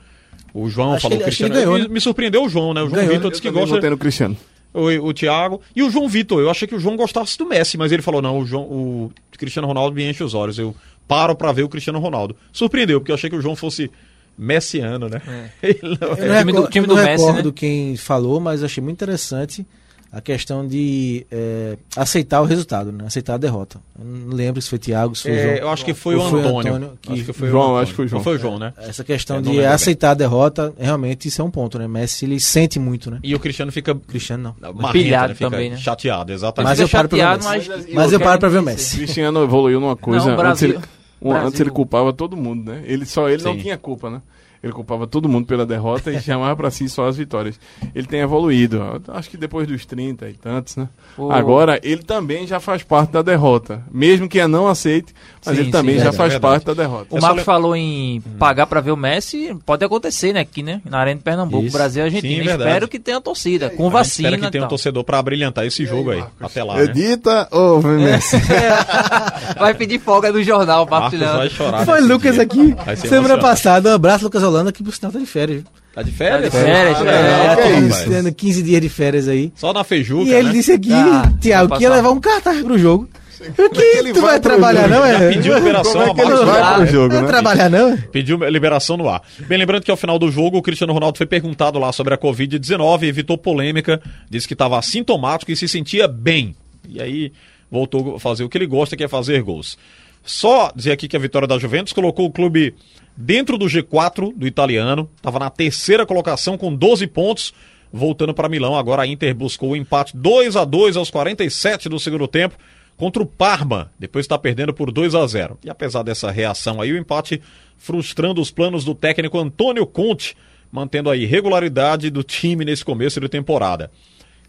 O João Acho falou ele- Cristiano. ganhou, me, né? me surpreendeu o João, né? O João Ganhou, Vitor Eu disse que gosta. no Cristiano. o, o Thiago. E o João Vitor. Eu achei que o João gostasse do Messi, mas ele falou: não, o, João, o Cristiano Ronaldo me enche os olhos. Eu paro pra ver o Cristiano Ronaldo. Surpreendeu, porque eu achei que o João fosse messiano, né? Ele não Eu é. não, do- recordo, time eu não do Messi, recordo né? quem falou, mas achei muito interessante a questão de é, aceitar o resultado, né? aceitar a derrota. Eu não lembro se foi Thiago, se foi É, João. eu acho que foi o foi o Antônio. Antônio que- Acho que foi João, o Antônio. acho que foi João. Não foi o João, né? Essa questão não de lembro bem. aceitar a derrota, realmente isso é um ponto, né? Messi ele sente muito, né? E o Cristiano fica Cristiano não. marrento, Pilhado né? Fica também, né? chateado, exatamente. Mas eu paro pra ver o Messi. mas- Mas eu paro pra ver o Messi. Cristiano evoluiu numa coisa. Não, antes, Brasil- ele, um- antes ele culpava todo mundo, né? Ele só ele não Sim. tinha culpa, né? Ele culpava todo mundo pela derrota e chamava pra si só as vitórias. Ele tem evoluído, acho que depois dos 30 e tantos, né? O- Agora, ele também já faz parte da derrota. Mesmo que a não aceite, mas Sim, ele também sim, já verdade, faz verdade. parte da derrota. O É Marcos lem- falou em pagar pra ver o Messi, pode acontecer, né? Aqui, né? Na Arena de Pernambuco, Isso. Brasil e Argentina. Sim, verdade. Espero que tenha torcida, com vacina. Espera que tenha um torcedor pra brilhantar esse jogo aí, até lá, né? Edita ou Messi? Vai pedir folga do jornal, Marcos Marcos vai chorar. Foi Lucas dia. aqui, semana passada. Um abraço, Lucas Holanda, que por sinal tá de férias. viu? Tá de férias? Tá de férias, Ah, é, tá rapaz. tendo 15 dias de férias aí. Só na feijuca, E ele né? disse aqui, Ah, Thiago, vai que ia levar um cartaz pro jogo. Eu que ele tu vai vai trabalhar, jogo? não, é? Já pediu liberação é que ele vai pro jogo, Vai né? trabalhar, não? Pediu liberação no ar. Bem, lembrando que ao final do jogo, o Cristiano Ronaldo foi perguntado lá sobre a Covid-19, evitou polêmica, disse que estava assintomático e se sentia bem. E aí voltou a fazer o que ele gosta, que é fazer gols. Só dizer aqui que a vitória da Juventus colocou o clube dentro do G4 do italiano, estava na terceira colocação com 12 pontos, voltando para Milão. Agora a Inter buscou o empate 2 a 2 aos 47 do segundo tempo contra o Parma, depois está perdendo por 2 a 0. E apesar dessa reação aí, o empate frustrando os planos do técnico Antônio Conte, mantendo a irregularidade do time nesse começo de temporada.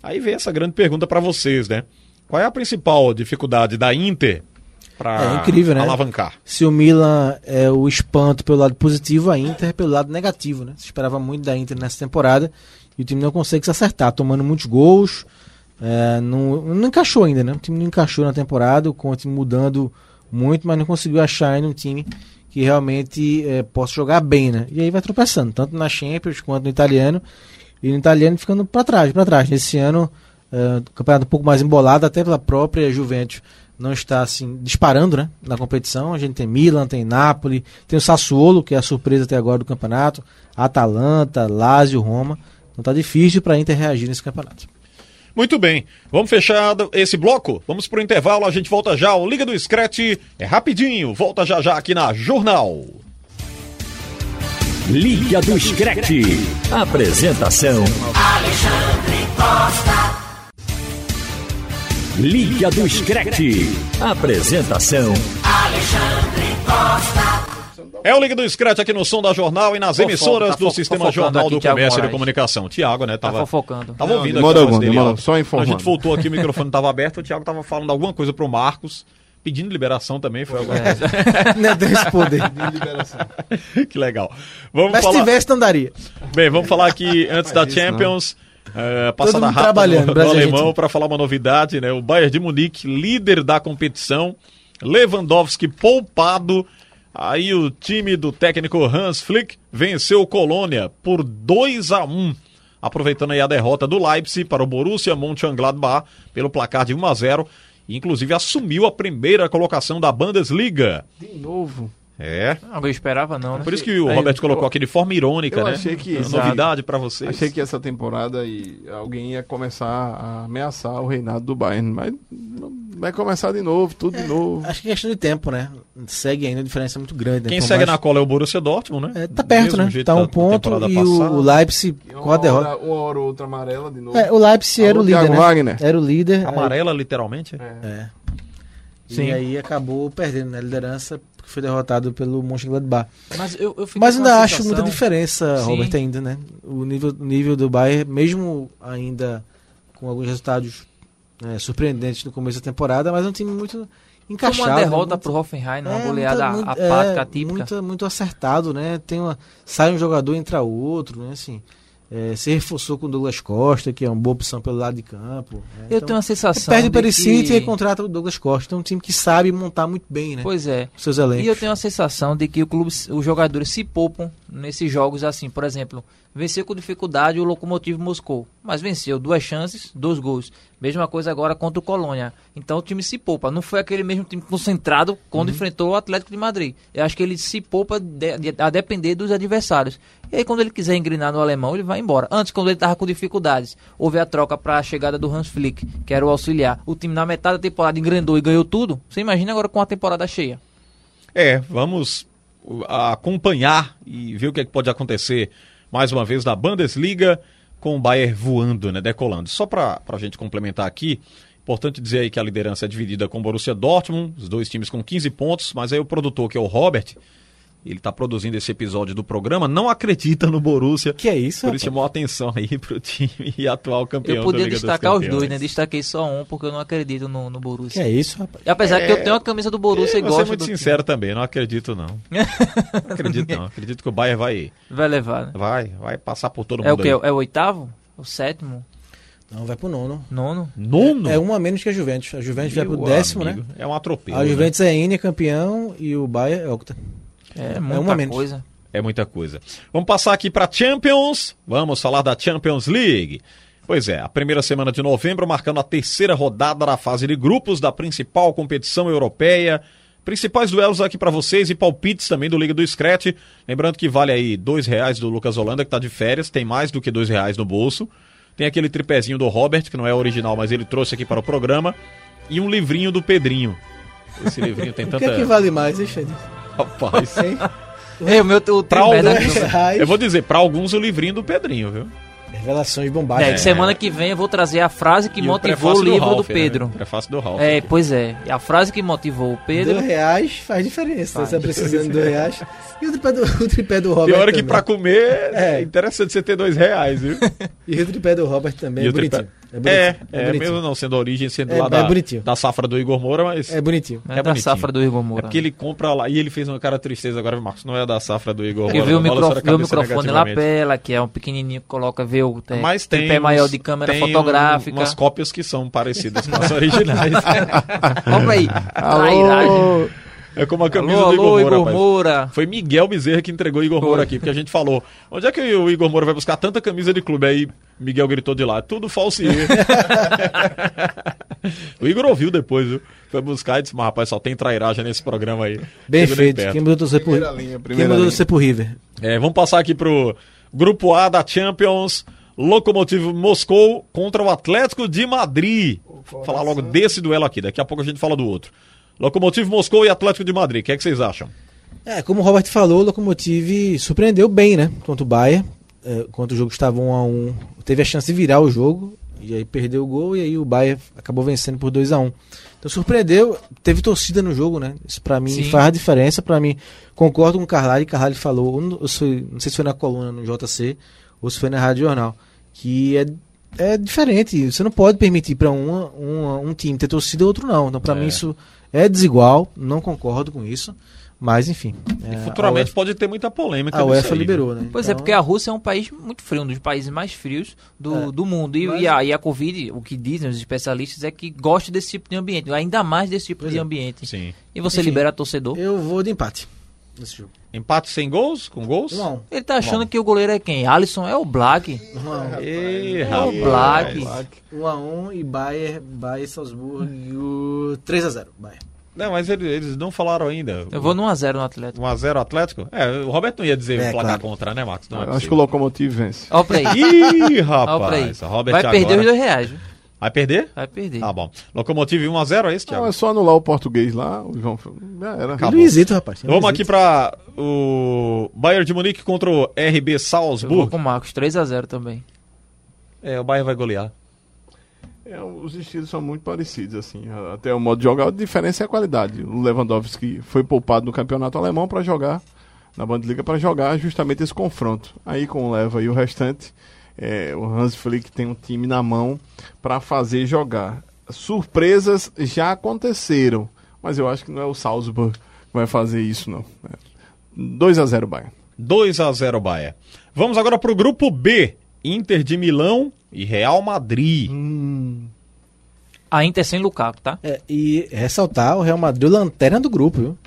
Aí vem essa grande pergunta para vocês, né? Qual é a principal dificuldade da Inter para É incrível, né? alavancar? Se o Milan é o espanto pelo lado positivo, a Inter é pelo lado negativo, né? Se esperava muito da Inter nessa temporada e o time não consegue se acertar, tomando muitos gols. é, não, não encaixou ainda, né? O time não encaixou na temporada, o Conte mudando muito, mas não conseguiu achar ainda um time que realmente é, possa jogar bem, né? E aí vai tropeçando, tanto na Champions quanto no italiano. E no italiano ficando para trás, para trás. Nesse ano, é, campeonato um pouco mais embolado, até pela própria Juventus não está assim disparando né, na competição. A gente tem Milan, tem Napoli, tem o Sassuolo, que é a surpresa até agora do campeonato, Atalanta, Lazio, Roma. Então tá difícil para a Inter reagir nesse campeonato. Muito bem, vamos fechar esse bloco? Vamos pro intervalo, a gente volta já. O Liga do Scratch é rapidinho, volta já já aqui na Jornal. Liga do Screte. Apresentação. Liga do Screte. Apresentação. É o Liga do Scratch aqui no som da Jornal e nas Fofoca, emissoras tá do Sistema Jornal aqui, do Thiago Comércio e de Moraes. Comunicação. Tiago, né? Tá Tava, fofocando. tava ouvindo de aqui modo a algum, voz de dele modo alto. algum, só informando. A gente voltou aqui, o microfone estava aberto, o Thiago tava falando alguma coisa pro Marcos, pedindo liberação também. Foi alguma coisa. não esse poder. que legal. Vamos Mas se falar... tivesse, não daria. Bem, vamos falar aqui antes da Champions. É, passada rápida trabalhando, do, do Brasil e alemão para falar uma novidade, né? O Bayern de Munique, líder da competição, Lewandowski poupado. Aí o time do técnico Hans Flick venceu o Colônia por 2 a 1, aproveitando aí a derrota do Leipzig para o Borussia Mönchengladbach pelo placar de 1 a 0, e inclusive assumiu a primeira colocação da Bundesliga. De novo. É. Não, eu esperava não, né? Por isso que o Aí, Roberto colocou eu- aqui de forma irônica, eu né? achei que- novidade para vocês. Achei que essa temporada e alguém ia começar a ameaçar o reinado do Bayern, mas vai começar de novo, tudo de novo. Acho que é questão de tempo, né? Segue ainda, a diferença é muito grande. né? Quem Por segue mais- na cola é o Borussia Dortmund, né? É, tá perto, né? jeito Tá um ponto e passada. o Leipzig com a derrota. Uma hora ou outra amarela de novo. É, o Leipzig era o líder, Thiago né? Wagner. Era o líder. Amarela, literalmente? É. Sim. E aí acabou perdendo né, a liderança porque foi derrotado pelo Mönchengladbach. Mas eu, eu Mas ainda acho muita diferença, Sim. Robert, ainda, né? O nível, o nível do Bayern, mesmo ainda com alguns resultados né, surpreendentes no começo da temporada, mas é um time muito Foi encaixado. uma derrota muito- pro Hoffenheim, uma é, goleada muita- apática, é, típica. Muito, muito acertado, né? Tem uma, sai um jogador, entra outro, né? Assim, é, se reforçou com o Douglas Costa, que é uma boa opção pelo lado de campo. né? Eu Então, tenho a sensação Perde o Perisic que... e contrata o Douglas Costa. Então é um time que sabe montar muito bem, né? Pois é. Os seus elencos. E eu tenho a sensação de que o clube, os jogadores se poupam nesses jogos assim. Por exemplo, venceu com dificuldade o Lokomotiv Moscou. mas venceu duas chances, dois gols. Mesma coisa agora contra o Colônia. Então o time se poupa. Não foi aquele mesmo time concentrado quando enfrentou o Atlético de Madrid. Eu acho que ele se poupa de- de- a depender dos adversários. E aí quando ele quiser engrenar no alemão, ele vai embora. Antes, quando ele estava com dificuldades, houve a troca para a chegada do Hans Flick, que era o auxiliar. O time na metade da temporada engrenou e ganhou tudo. Você imagina agora com a temporada cheia. É, vamos uh, acompanhar e ver o que, é que pode acontecer mais uma vez na Bundesliga com o Bayern voando, né, decolando. Só para a gente complementar aqui, importante dizer aí que a liderança é dividida com o Borussia Dortmund, os dois times com 15 pontos, mas aí o produtor, que é o Robert, ele está produzindo esse episódio do programa, não acredita no Borussia. Que é isso, Por isso chamou a atenção aí pro time e atual campeão Eu da podia destacar os dois, né? Destaquei só um, porque eu não acredito no, no Que Borussia. é isso, rapaz? E apesar que eu tenho a camisa do Borussia É, e vou gosto ser muito do time. sincero também, não acredito não. Não acredito não. Acredito que o Bayern vai, Vai levar, né? vai, vai passar por todo É o mundo que? aí. É o oitavo? O sétimo? Não, vai pro nono. Nono? Nono? É um a menos que a Juventus. A Juventus vai pro Meu décimo, amigo, né? É um atropelo. A né? Juventus é N, é campeão, e o Bayern é octa. É muita uma menos. coisa. É muita coisa. Vamos passar aqui para Champions. Vamos falar da Champions League. Pois é, a primeira semana de novembro, marcando a terceira rodada da fase de grupos da principal competição europeia. Principais duelos aqui para vocês e palpites também do Liga do Scratch. Lembrando que vale aí dois reais do Lucas Holanda, que tá de férias, tem mais do que dois reais no bolso. Tem aquele tripézinho do Robert, que não é original, mas ele trouxe aqui para o programa. E um livrinho do Pedrinho. Esse livrinho tem O tanta. que é que vale mais, hein, Xande? Rapaz. É, o meu o eu vou dizer, para alguns o livrinho do Pedrinho, viu? Revelações É, bombásticas. semana que vem eu vou trazer a frase que E o motivou prefácio o livro do, Ralph, né? Pedro. Prefácio do Ralph. É, pois é. A frase que motivou o Pedro. Dois reais faz diferença. Faz. Você tá precisando de dois reais. E o tripé do, o tripé do Robert Pior é que também. pra comer é É. interessante você ter dois reais, viu? E o tripé do Robert também E é o tripé- bonitinho. É, É, é, bonitinho. mesmo não sendo a origem, sendo É, lá é da, da safra do Igor Moura, mas É bonitinho. É, É da bonitinho. safra do Igor é Moura. porque ele compra lá. E ele fez uma cara tristeza agora, Marcos. Não é da safra do Igor Moura. vê o, não micro, balança a vê o microfone lapela, que é um pequenininho que coloca, vê o tem, Mas tem uns- maior de câmera tem um- fotográfica. umas cópias que são parecidas com as originais. Olha aí, trairagem. É como a camisa Alô, do Igor alô, Moura, Igor rapaz. Moura. Foi Miguel Bezerra que entregou o Igor Moura aqui, porque a gente falou, onde é que o Igor Moura vai buscar tanta camisa de clube? Aí Miguel gritou de lá, tudo falsier. o Igor ouviu depois, viu? Foi buscar e disse, mas rapaz, só tem trairagem nesse programa aí. Bem feito. Quem mandou torcer por, Primeira linha, quem linha. torcer pro River? É, vamos passar aqui pro grupo A da Champions. Locomotivo Moscou contra o Atlético de Madrid. Vou falar logo desse duelo aqui, daqui a pouco a gente fala do outro. Locomotivo Moscou e Atlético de Madrid. O que é que vocês acham? É, como o Robert falou, o Lokomotiv surpreendeu bem, né? Contra o Bayern. É, enquanto o jogo estava 1 a 1 Teve a chance de virar o jogo. E aí perdeu o gol. E aí o Bayern acabou vencendo por 2 a 1 Então surpreendeu. Teve torcida no jogo, né? Isso pra mim Sim. faz a diferença. Pra mim, concordo com o Carlari. Carlari falou, foi- não sei se foi na coluna no JC ou se foi na Rádio Jornal, que é, é diferente. Você não pode permitir pra uma, uma- um time ter torcida e outro não. Então pra É. mim isso é desigual. Não concordo com isso. Mas enfim. E é, futuramente a UEFA, pode ter muita polêmica. a UEFA aí, liberou, né? Pois é, Então, porque a Rússia é um país muito frio, um dos países mais frios do, É. do mundo. E, Mas- e a, e a Covid, o que dizem os especialistas, é que gosta desse tipo de ambiente, ainda mais desse tipo Pois de é. ambiente. Sim. E você Enfim. libera torcedor. Eu vou de empate nesse jogo. Empate sem gols? Com gols? Não. Ele tá achando Bom. que o goleiro é quem? Alisson é o Black. 1 a 1 Ih, É o rapaz. Black. 1 a 1 e Bayern, Bayern Salzburgo 3 a 0 Bayern. Não, mas eles, eles não falaram ainda. Eu vou no 1x0 no Atlético. 1x0 Atlético? É, o Roberto não ia dizer É, placar claro. contra, né, Marcos? Não é Acho que o. Locomotive vence. Ó pra aí. Ih, Ó pra aí. rapaz. Robert Vai perder agora- os dois reais. viu? Vai perder? Vai perder. Tá bom. Locomotive 1x0, é isso, Thiago? Não, é só anular o português lá, o João. Já era. Acabou. Luizito, rapaz. Vamos Luizito. aqui para o Bayern de Munique contra o RB Eu vou Salzburg. com o Marcos, 3x0 também. É, o Bayern vai golear. É, os estilos são muito parecidos, assim. Até o modo de jogar, a diferença é a qualidade. O Lewandowski foi poupado no campeonato alemão para jogar, na Bundesliga, para jogar justamente esse confronto. Aí com o Leva e o restante, é, o Hans Flick tem um time na mão para fazer jogar. Surpresas já aconteceram, mas eu acho que não é o Salzburg que vai fazer isso, não. É. 2 a 0 Bayern. 2x0 Bayern. Vamos agora para o grupo B. Inter de Milão e Real Madrid. A Inter sem Lukaku, tá? É, e ressaltar o Real Madrid, lanterna do grupo, viu?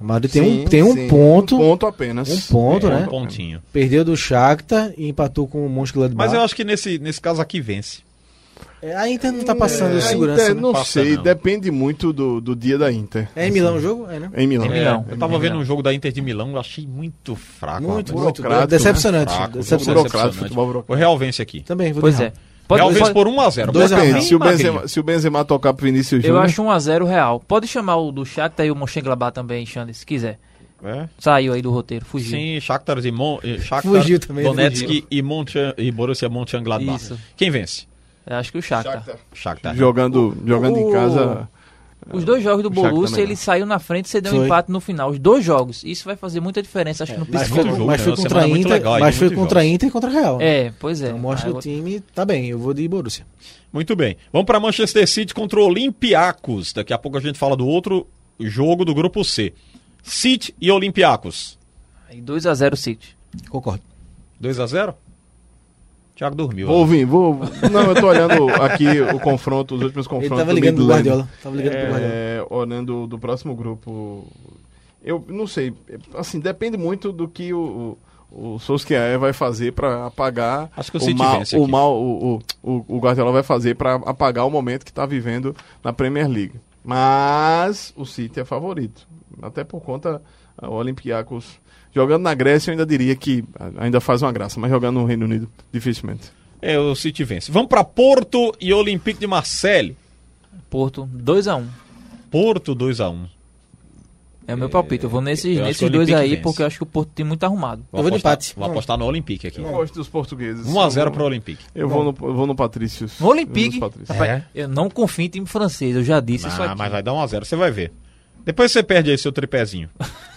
O Madrid tem Sim, um, tem um ponto, Um ponto apenas. um ponto, É, né? Um pontinho. Perdeu do Shakhtar e empatou com o Mönchengladbach. Mas eu acho que nesse, nesse caso aqui vence. É, A Inter não tá passando É, segurança, Inter, né? não Passa, sei, não. depende muito do, do dia da Inter. É em Milão o jogo? É, né? Em Milão. Em Milão. É, eu tava vendo um jogo da Inter de Milão, eu achei muito fraco. Muito, muito. burocrático, Decepcionante. Fraco, decepcionante. burocrático, futebol burocrático. O Real vence aqui. Também, vou Pois é. Real. Pode, Real pode- por 1x0. Dois a um. Depende, se o. Benzema, se o Benzema tocar pro Vinícius Eu Júnior... acho 1x0 real. Pode chamar o do Shakhtar e o Mönchengladbach também, Xande, se quiser. É. Saiu aí do roteiro, fugiu. Sim, Shakhtar, e Mon... eh, Shakhtar Fugiu também, Donetsk fugiu. e, Moncha... e Borussia Mönchengladbach. Isso. Quem vence? Eu acho que o Shakhtar. Shakhtar. Jogando, jogando em O- casa... Os dois jogos do Borussia, ele não. saiu na frente e cedeu um empate no final. Os dois jogos. Isso vai fazer muita diferença, acho que no Mas psicológico. foi, jogo, mas né? foi contra a muito Inter, legal mas foi contra a. Inter e contra a Real. É, pois é. Então mostra que o time tá bem, eu vou de Borussia. Muito bem. Vamos para Manchester City contra o Olympiacos. Daqui a pouco a gente fala do outro jogo do grupo C. City e Olympiacos. Aí 2x0 City. Concordo. 2 a 0 Thiago dormiu. Vou vir, vou... Não, eu tô olhando aqui o confronto, os últimos Ele confrontos tava do ligando pro Midland. Guardiola. Tava ligando pro Guardiola. É, olhando do próximo grupo. Eu não sei, assim, depende muito do que o, o, Solskjaer vai fazer para apagar Acho que o mal, vence o, mal o, o, o, o Guardiola vai fazer para apagar o momento que está vivendo na Premier League. Mas o City é favorito, até por conta o Olympiacos jogando na Grécia eu ainda diria que ainda faz uma graça, mas jogando no Reino Unido dificilmente. É, o City vence. Vamos para Porto e Olympique de Marseille. Porto, 2x1. Porto 2 a 1 É o meu palpite. Eu vou nesses, eu nesses o dois aí, vence. porque eu acho que o Porto tem muito arrumado. Eu vou de apostar, empate. Vou apostar no Olympique aqui. Eu gosto dos portugueses. 1 a 0 Eu para vou- o Olympique. Eu vou no, eu vou no Patrícios. No Olympique, rapaz, É? eu não confio em time francês, eu já disse isso Ah, aqui. mas vai dar 1 a 0 você vai ver. Depois você perde aí seu tripézinho.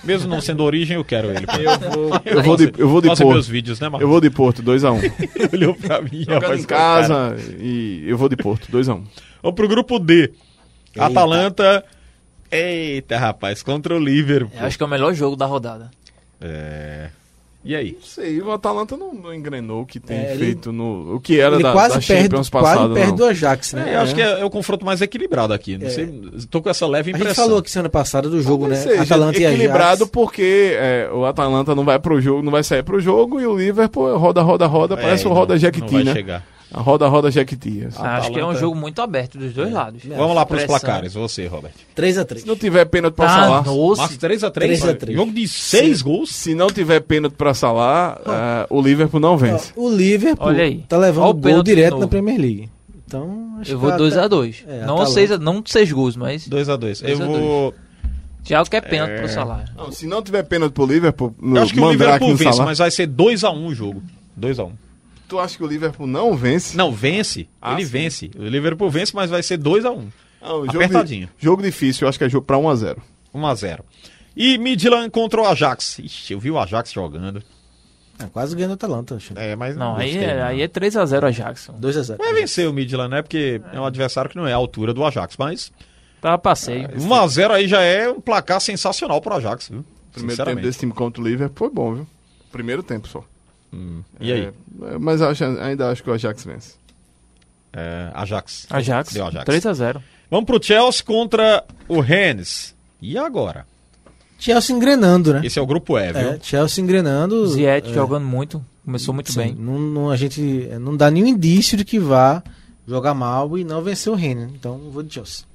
Mesmo não sendo origem, eu quero ele. Eu vou, eu vou de, eu vou de meus Porto. vídeos, né, Eu vou de Porto, 2x1. Um. Olhou pra mim, Jogando rapaz, em casa e eu vou de Porto, 2x1. Um. Vamos pro grupo D. Atalanta. Eita, rapaz, contra o Liverpool. Eu acho que é o melhor jogo da rodada. É. E aí? Não sei, o Atalanta não, não engrenou o que tem É, ele- feito no. O que era Ele da, quase da perde, Champions quase passada. perde não. do Ajax, né? É, eu acho que é, é o confronto mais equilibrado aqui. Não É. sei, tô com essa leve A impressão. gente falou aqui semana passada do jogo, né? Seja, Atalanta e equilibrado Ajax. porque é, o Atalanta não vai pro jogo, não vai sair pro jogo e o Liverpool roda, roda, roda, É, parece o não- roda não Jequiti, vai né? chegar. A roda, roda Jequiti. assim. Acho que é um jogo muito aberto dos dois lados. Vamos lá pros Pressão. placares. Você, Robert. 3x3. Se não tiver pênalti pra Ah, Salah. Marcos 3x3. 3 a 3. Jogo de 6 gols. se não tiver pênalti pra Salah, é, o Liverpool não vence. O Liverpool Olha aí. tá levando Olha o gol direto na Premier League. Então, acho Eu vou a- 2x2. É, não, Atalanta. seis, não seis gols, mas 2x2. Eu 2 a vou. Thiago quer pênalti É. pro salário. Não, se não tiver pênalti pro Liverpool, no Eu acho que o Liverpool vence, Salah, mas vai ser 2x1 o jogo. 2x1. Tu acha que o Liverpool não vence? Não, vence. Ah, Ele sim. vence. O Liverpool vence, mas vai ser 2x1. Não, jogo, Apertadinho. di- jogo difícil, eu acho que é jogo pra 1x0. 1x0. E Midland contra o Ajax. Ixi, eu vi o Ajax jogando. Ah, quase ganhando o Atalanta. acho. É, mas Não, aí gostei, é, não. aí é 3x0 a Jackson. 2x0. Vai vencer o Midland, né? Porque é um adversário que não é a altura do Ajax. Mas Tá passeio. 1x0 aí já é um placar sensacional pro Ajax, viu? Primeiro tempo desse time contra o Liverpool foi bom, viu? Primeiro tempo só. E aí? É, mas acho- ainda acho que o Ajax vence. É, Ajax. Ajax. Deu Ajax. 3x0. Vamos pro Chelsea contra o Rennes. E agora? Chelsea engrenando, né? Esse é o grupo E, viu? É, Chelsea engrenando. Ziyech é, jogando muito. Começou muito sim, bem. Não, não- a gente é, não dá nenhum indício de que vá jogar mal e não vencer o Rennes. Então, eu vou de Chelsea.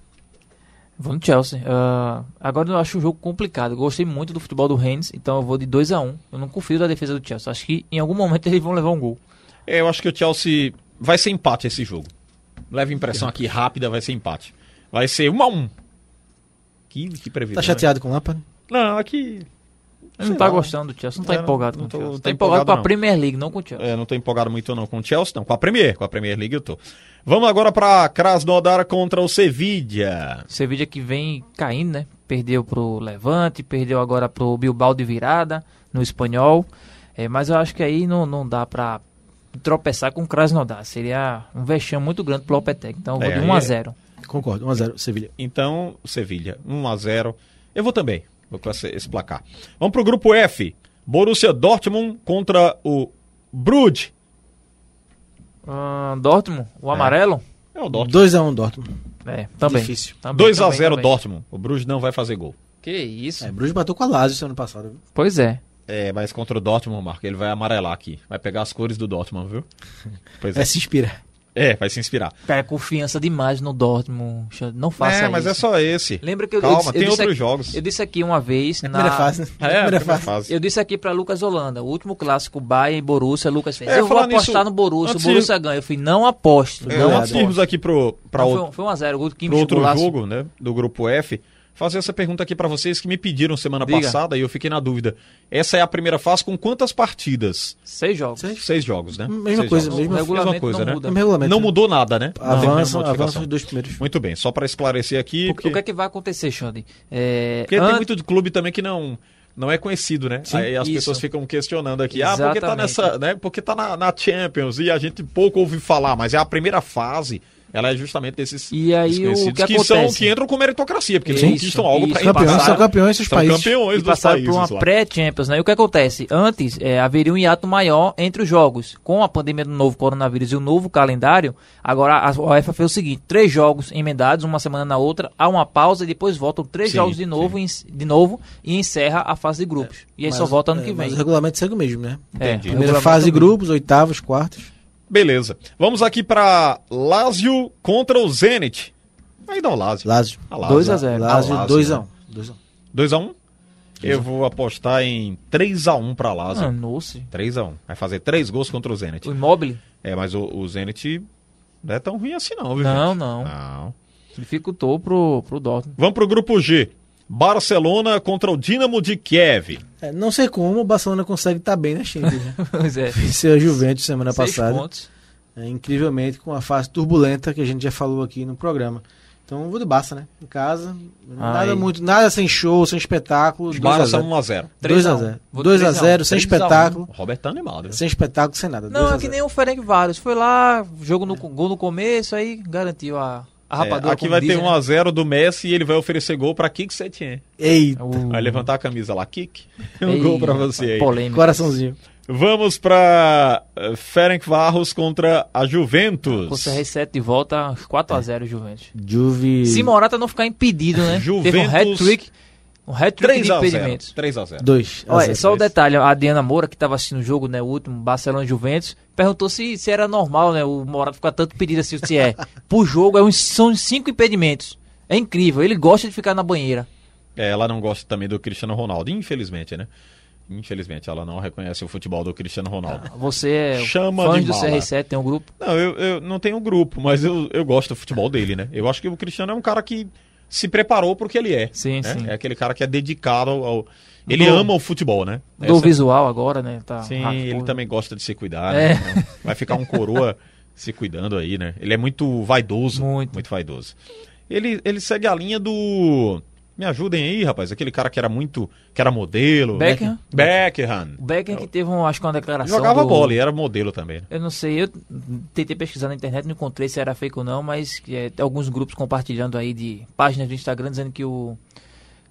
Vou no Chelsea. Ah, agora eu acho o jogo complicado. Gostei muito do futebol do Rennes, então eu vou de 2x1. Eu não confio da defesa do Chelsea. Acho que em algum momento eles vão levar um gol. É, eu acho que o Chelsea vai ser empate esse jogo. Leva impressão aqui rápida, vai ser empate. Vai ser 1x1. Que, que previsão. Tá né? chateado com o Lampard? Não, aqui. Ele não tá gostando do Chelsea, não tá É, empolgado não com tô- o Chelsea. Tá empolgado empolgado, com a. Premier League, não com o Chelsea. É, não tô empolgado muito não com o Chelsea, não. Com a Premier, com a Premier League eu tô. Vamos agora pra Krasnodar contra o Sevilla. Sevilla que vem caindo, né? Perdeu pro Levante, perdeu agora pro Bilbao de virada no espanhol. É, mas eu acho que aí não, não dá pra tropeçar com o Krasnodar. Seria um vexame muito grande pro Lopetegui. Então eu vou É, de aí 1 a é- 0 Concordo. 1x0, Sevilha. Então, Sevilha, 1x0. Eu vou também, com esse, esse placar. Vamos pro grupo F. Borussia Dortmund contra o Bruges. Ah, Dortmund, o amarelo? É o Dortmund. 2x1 Dortmund. É, também. Difícil. Também, 2x0 também, também. Dortmund. O Bruges não vai fazer gol. Que isso. É, Bruges bateu com a Lazio ano passado. viu? Pois é. É, mas contra o Dortmund, Marco, ele vai amarelar aqui. Vai pegar as cores do Dortmund, viu? Pois É, é. se inspira. É, vai se inspirar. Cara, confiança demais no Dortmund. Não faça É, mas isso. é só esse. Lembra que eu, Calma, eu disse, eu tem disse outros aqui, jogos. Eu disse aqui uma vez. É na... primeira fase, né? É, a primeira primeira fase. fase. Eu disse aqui pra Lucas Holanda, o último clássico Bayern e Borussia, Lucas fez. É, eu vou apostar nisso, no Borussia, o Borussia ganha. Eu falei, não aposto, É, não antes de aposto. irmos aqui pro, pra Não, outro, foi, foi 1 a 0 o Kim pro outro golaço. jogo, né, do grupo F, fazer essa pergunta aqui pra vocês que me pediram semana Diga. passada e eu fiquei na dúvida. Essa é a primeira fase com quantas partidas? Seis jogos. Seis. Seis jogos, né? Mesma Seis coisa, mesma- mesma coisa, não né? muda. Não né? mudou nada, né? Avança, avança os dois primeiros. Muito bem, só pra esclarecer aqui, Porque, porque, O que é que vai acontecer, Xande? É, porque tem muito clube também que não não é conhecido, né? Aí as isso. pessoas ficam questionando aqui, ah, porque tá Exatamente. nessa, né? Porque tá na, na Champions e a gente pouco ouve falar, mas é a primeira fase. Ela é justamente desses E aí, desconhecidos o que que, são acontece? que entram com meritocracia, porque eles Isso, conquistam algo para Campeões, passar. são campeões dos São países. campeões e dos passaram países por uma pré-Champions, né? E o que acontece? Antes, é, haveria um hiato maior entre os jogos. Com a pandemia do novo coronavírus e o novo calendário, agora a UEFA fez o seguinte, três jogos emendados, uma semana na outra, há uma pausa e depois voltam três Sim, jogos de novo, e en- de novo e encerra a fase de grupos. e aí só Mas- volta ano é, que vem. Mas o regulamento segue o mesmo, né? É, Primeira fase, é mesmo. grupos, oitavos, quartos. Beleza. Vamos aqui para Lazio contra o Zenit. Aí dá o Lazio. Lazio. A Lazio. 2 a 0. Lazio, Ah, Lazio, 2x1. né? 2x1. 2x1? Eu vou apostar em 3x1 para Lazio. Ah, nossa. 3x1. Vai fazer três gols contra o Zenit. O Immobile É, mas o, o Zenit não é tão ruim assim não, viu, Não, gente? não. Não. dificultou pro, pro Dortmund. Vamos pro grupo G. Barcelona contra o Dinamo de Kiev. É, não sei como o Barcelona consegue estar bem na Champions. Né? Pois é. Venceu a Juventus semana Seis passada. pontos. É, incrivelmente, com a fase turbulenta que a gente já falou aqui no programa. Então, vou do Barça, né? Em casa. Nada muito, nada sem show, sem espetáculo. 2 a Barça 0 1x0. 2 a 3 a 1. 0 Vou 2 a 3 a 1. 0 sem 3 a 1. espetáculo. O Robert tá animado. Sem espetáculo, sem nada. 2 Não, é que 0. nem o Ferenc Vários. Foi lá, jogo no, gol no começo, aí garantiu a, a É, rapadura. aqui como vai ter dizem, né? 1x0 do Messi e ele vai oferecer gol pra Kik Setien. Eita, Vai levantar a camisa lá, Kik. Um Ei, gol pra você aí. Polêmica. coraçãozinho. Vamos pra uh, Ferenc Varros contra a Juventus. Com o CR7 de volta, 4x0 Juventus. Juve. Se Morata não ficar impedido, né? Teve um Juventus, hat-trick. Um hat-trick de 3x0. impedimentos. 3x0. 2. Olha, só o detalhe, a Diana Moura, que estava assistindo o jogo, né, o último, Barcelona e Juventus, perguntou se, se era normal, né, o Morata ficar tanto pedido assim, se é. Por jogo, é uns, são cinco impedimentos. É incrível, ele gosta de ficar na banheira. É, ela não gosta também do Cristiano Ronaldo, infelizmente, né? Infelizmente, ela não reconhece o futebol do Cristiano Ronaldo. Você é Chama fã de do mala. CR7, tem um grupo? Não, eu, eu não tenho grupo, mas eu, eu gosto do futebol dele, né? Eu acho que o Cristiano é um cara que se preparou pro que ele é. Sim, né? sim. É aquele cara que é dedicado ao. Ele Do- ama o futebol, né? Do Essa- visual agora, né? Tá Sim, raposo. ele também gosta de se cuidar, É. né? Então, vai ficar um coroa se cuidando aí, né? Ele é muito vaidoso. Muito. Muito vaidoso. Ele, ele segue a linha do. Me ajudem aí, rapaz. Aquele cara que era muito. que era modelo. né? Beckham? Beckham. O Beckham que teve, um, acho que uma declaração Jogava do- bola e era modelo também. né? Eu não sei, eu tentei pesquisar na internet, não encontrei se era fake ou não, mas é, tem alguns grupos compartilhando aí de páginas do Instagram dizendo que o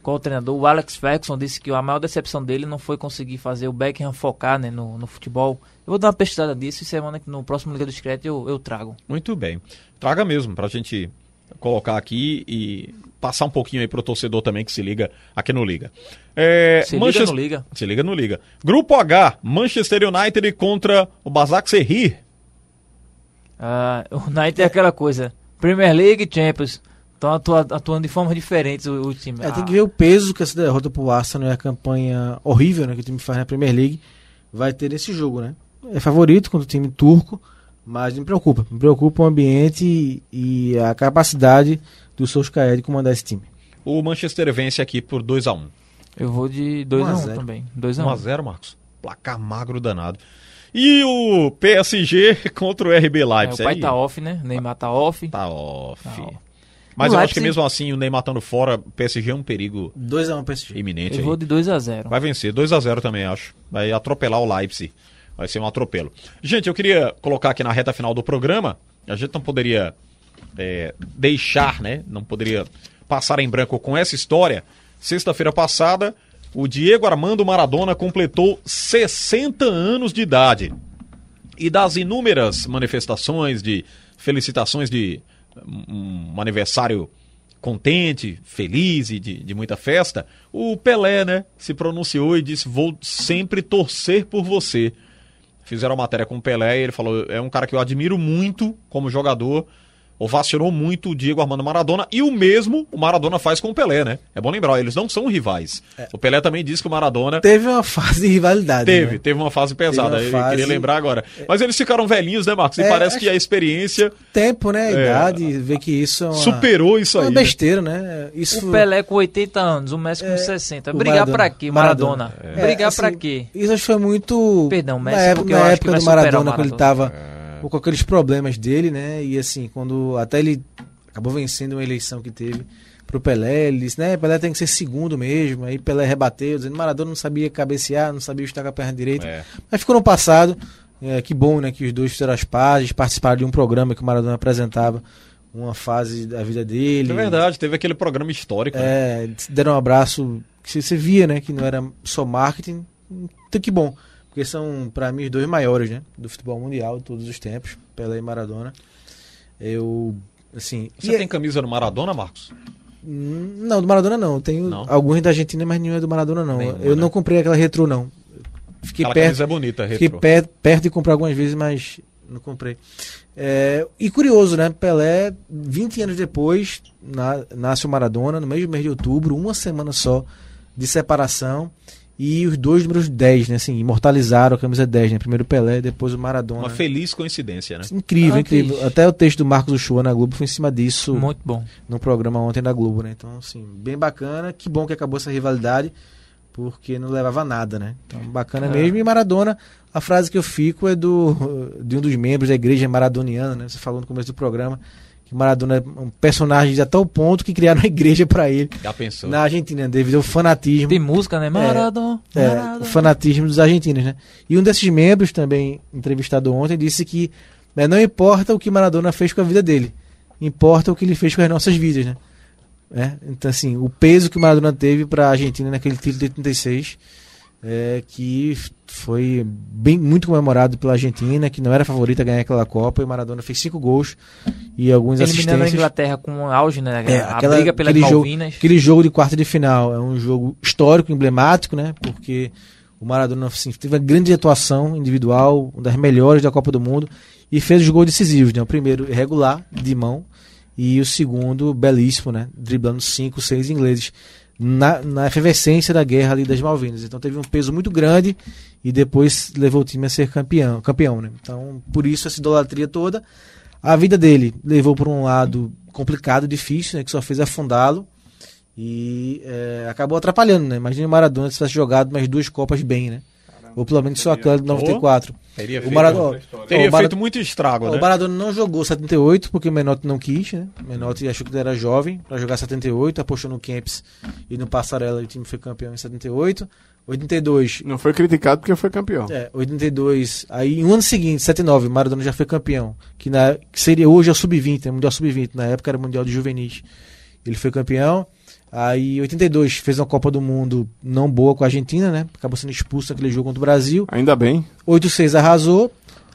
qual o treinador, o Alex Ferguson, disse que a maior decepção dele não foi conseguir fazer o Beckham focar né, no, no futebol. Eu vou dar uma pesquisada disso e semana que no próximo Liga do Discreto eu, eu trago. Muito bem. Traga mesmo pra gente colocar aqui e passar um pouquinho aí pro torcedor também que se liga aqui no Liga. É, Se liga no Liga. Se liga no Liga. Grupo H, Manchester United contra o Basak Serri. Ah, o United é aquela coisa, Premier League e Champions, estão atuando, atuando de formas diferentes o, o time. É, tem Ah, que ver o peso que essa derrota pro Arsenal e a campanha horrível né, que o time faz na Premier League vai ter nesse jogo, né? É favorito contra o time turco, mas me preocupa. Me preocupa o ambiente e, e a capacidade do Solskjaer de comandar esse time. O Manchester vence aqui por 2 a 1 Eu vou de 1 a 2x1 0. também. 2x1. 1 a 0 Marcos. Placar magro danado. E o PSG contra o RB É, o Leipzig. pai Aí tá off, né? Neymar tá off. Tá off. Tá off. Mas O eu acho que Leipzig- mesmo assim o Neymar estando fora, o PSG é um perigo 2x1 PSG. iminente. Eu aí. vou de 2x0. Vai vencer, 2 a 0 também, acho. Vai atropelar o Leipzig. Vai ser um atropelo. Gente, eu queria colocar aqui na reta final do programa. A gente não poderia é, deixar, né? Não poderia passar em branco com essa história. Sexta-feira passada, o Diego Armando Maradona completou 60 anos de idade. E das inúmeras manifestações de felicitações de um, aniversário contente, feliz e de, de muita festa, o Pelé, né, se pronunciou e disse: Vou sempre torcer por você. Fizeram a matéria com o Pelé e ele falou: É um cara que eu admiro muito como jogador ovacionou muito o Diego Armando Maradona e o mesmo o Maradona faz com o Pelé, né? É bom lembrar, eles não são rivais. É. O Pelé também disse que o Maradona Teve uma fase de rivalidade. teve, né? teve uma fase pesada. Uma Eu fase- queria lembrar agora. Mas eles ficaram velhinhos, né, Marcos? E É, parece que a experiência Tempo, né? A É. idade, ver que isso é uma, superou isso é aí. uma né? besteira, né? Isso O Pelé com 80 anos, o Messi com 60. o Brigar Maradona. pra quê, Maradona. Maradona? É, Brigar assim, pra quê? Isso acho que foi muito. Perdão, Messi, na época, porque eu na acho que época vai do o Maradona, quando ele Maradona. Tava com aqueles problemas dele, né? E assim, quando até ele acabou vencendo uma eleição que teve pro Pelé, ele disse, né, Pelé tem que ser segundo mesmo. Aí Pelé rebateu, dizendo Maradona não sabia cabecear, não sabia estar com a perna direita. É. Mas ficou no passado. É, que bom, né, que os dois fizeram as pazes, participaram de um programa que o Maradona apresentava uma fase da vida dele. É verdade, teve aquele programa histórico. né? É, deram um abraço que você- você via, né, que não era só marketing. Então que bom, porque são para mim os dois maiores, né, do futebol mundial de todos os tempos, Pelé e Maradona. Eu assim, Você e- tem camisa do Maradona, Marcos? Hum, não, do Maradona não. Tenho Não? alguns da Argentina, mas nenhum é do Maradona não. Nenhuma, eu né? não comprei aquela retrô não. Fiquei Aquela perto, camisa é bonita, Fiquei retrô. per- perto de comprar algumas vezes, mas não comprei. É, e curioso, né? Pelé, 20 anos depois, na- nasce o Maradona, no mesmo mês de outubro, uma semana só de separação. E os dois números 10, né? Assim, imortalizaram a camisa 10, né? Primeiro o Pelé, depois o Maradona. Uma feliz coincidência, né? Incrível, Ah, incrível. Até o texto do Marcos Uchoa na Globo foi em cima disso Muito bom. no programa ontem da Globo, né? Então, assim, bem bacana. Que bom que acabou essa rivalidade, porque não levava a nada, né? Então, bacana É. mesmo. E Maradona, a frase que eu fico é do de um dos membros da igreja maradoniana, né? Você falou no começo do programa que Maradona é um personagem de tal ponto que criaram uma igreja para ele Já pensou? na Argentina, devido ao fanatismo. Tem música, né? Maradona. É, Maradona. o fanatismo dos argentinos, né? E um desses membros, também entrevistado ontem, disse que né, não importa o que Maradona fez com a vida dele, importa o que ele fez com as nossas vidas, né? É, Então, assim, o peso que Maradona teve para a Argentina naquele título de 86, é, que foi bem muito comemorado pela Argentina, que não era favorita a ganhar aquela Copa, e o Maradona fez cinco gols e algumas Eliminando a assistências. Inglaterra com um auge, né? É, a aquela- briga pelas aquele jogo- Malvinas. Aquele jogo de quarta de final é um jogo histórico, emblemático, né? Porque o Maradona assim, teve uma grande atuação individual, uma das melhores da Copa do Mundo, e fez os gols decisivos, né? O primeiro irregular, de mão, e o segundo belíssimo, né? Driblando cinco, seis ingleses. Na, na efervescência da guerra ali das Malvinas. Então teve um peso muito grande e depois levou o time a ser campeão, campeão né? Então, por isso essa idolatria toda. A vida dele levou por um lado complicado, difícil, né, que só fez afundá-lo e é, acabou atrapalhando, né? Imagina o Maradona se tivesse jogado mais duas Copas bem, né? Ou pelo menos só aquela de 94. Teria O feito, Maradona, teria o Mara- feito muito estrago, o né? Maradona não jogou 78 porque o Menotti não quis, né? O Menotti achou que ele era jovem para jogar 78, apostou no Kempis e no Passarella e o time foi campeão em 78. 82, Não foi criticado porque foi campeão. é, 82. Aí, no ano seguinte, 79, o Maradona já foi campeão. Que, na, que seria hoje é o Sub-20, né? Mundial Sub-20. Na época era Mundial de Juvenis. Ele foi campeão. Aí, 82, fez uma Copa do Mundo não boa com a Argentina, né? Acabou sendo expulso naquele jogo contra o Brasil. Ainda bem. 8-6 arrasou.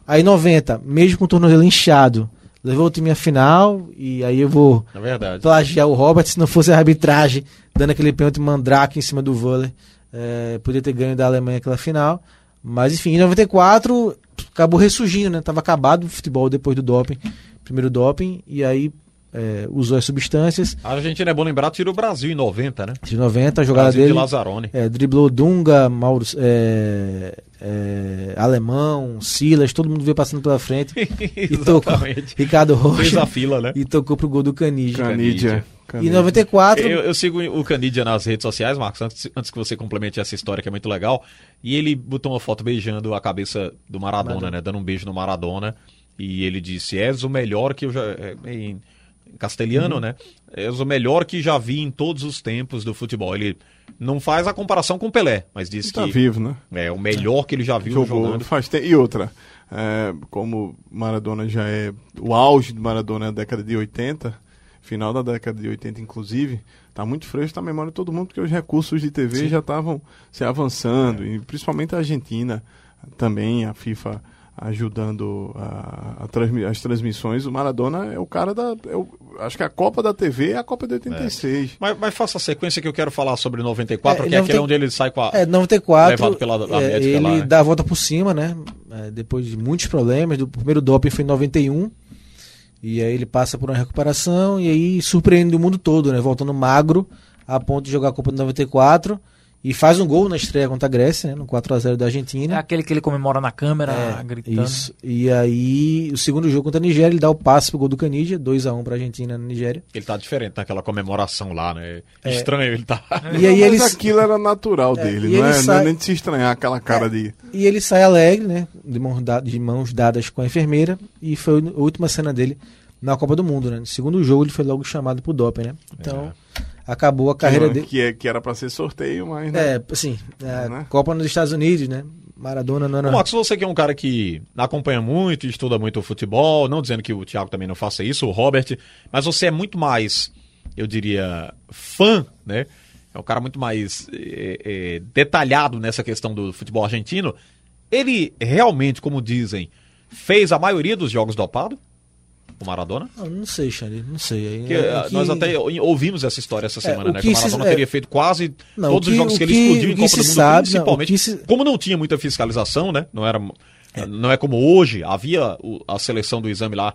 Aí, 90, mesmo com o tornozelo inchado, levou o time à final. E aí eu vou É verdade. plagiar o Robert, se não fosse a arbitragem, dando aquele pênalti mandrake em cima do vôlei. É, podia ter ganho da Alemanha aquela final. Mas enfim, em 94 acabou ressurgindo, né? Tava acabado o futebol depois do doping, primeiro doping, e aí é, usou as substâncias. A Argentina é bom lembrar, tirou o Brasil em 90, né? De 90, a jogada Brasil de dele. Lazzaroni. É, driblou Dunga, Mauro, é, é, Alemão, Silas, todo mundo veio passando pela frente. e tocou. Ricardo Fez Rocha a fila, né? e tocou pro gol do Canidia. Canídia. E Canídia. em 94, Eu, eu sigo o Canidia nas redes sociais, Marcos, antes, antes que você complemente essa história que é muito legal. E ele botou uma foto beijando a cabeça do Maradona, Maradona. né? Dando um beijo no Maradona. E ele disse: És o melhor que eu já. é, Em castelhano, né? És o melhor que já vi em todos os tempos do futebol. Ele não faz a comparação com o Pelé, mas disse Tá que vivo, né? é o melhor que ele já viu Jogou jogando. faz tempo. E outra, é, como Maradona já é. O auge do Maradona é a década de 80, final da década de 80, inclusive, tá muito fresco na memória de todo mundo, porque os recursos de TV Sim. já estavam se avançando, e principalmente a Argentina também, a FIFA ajudando a, a transmi- as transmissões. O Maradona é o cara da. é o- acho que a Copa da TV é a Copa de 86. Mas, mas faça a sequência que eu quero falar sobre 94, É, que é aquele 90 onde ele sai com a. É, 94, Levado pela- a é, médica ele lá, né? dá a volta por cima, né? É, depois de muitos problemas. Do primeiro doping foi em 91. E aí ele passa por uma recuperação e aí surpreende o mundo todo, né? Voltando magro a ponto de jogar a Copa de 94 e faz um gol na estreia contra a Grécia, né? No 4 a 0 da É Argentina. aquele que ele comemora na câmera, É, gritando. Isso. E aí, o segundo jogo contra a Nigéria, ele dá o passe pro gol do Canidia, 2x1 pra Argentina na Nigéria. Ele tá diferente naquela comemoração lá, né? Estranho ele tá. E aí Mas eles, aquilo era natural É, dele, e não ele é, não sai- é nem de se estranhar aquela cara de. E ele sai alegre, né? De mãos, da- de mãos dadas com a enfermeira. E foi a última cena dele na Copa do Mundo, né? No segundo jogo ele foi logo chamado pro doping, né? Então, acabou a carreira que, dele. que, é, que era pra ser sorteio, mas. Né? É, assim, a Né? Copa nos Estados Unidos, né? Maradona não era. Ô, Marcos, você que é um cara que acompanha muito, estuda muito o futebol, não dizendo que o Thiago também não faça isso, o Robert, mas você é muito mais, eu diria, fã, né? É um cara muito mais é, é, detalhado nessa questão do futebol argentino. Ele realmente, como dizem, fez a maioria dos jogos dopado? O Maradona? Não, não sei, Xande, não sei. Aí, Porque, é ah, que- Nós até ouvimos essa história essa semana, o né? que Que o se- Maradona é- teria feito quase Não, todos os que- jogos que ele que- explodiu em que Copa se do Mundo, sabe, não, principalmente. que se- Como não tinha muita fiscalização, né? Não era. Não é como hoje, havia a seleção do exame lá.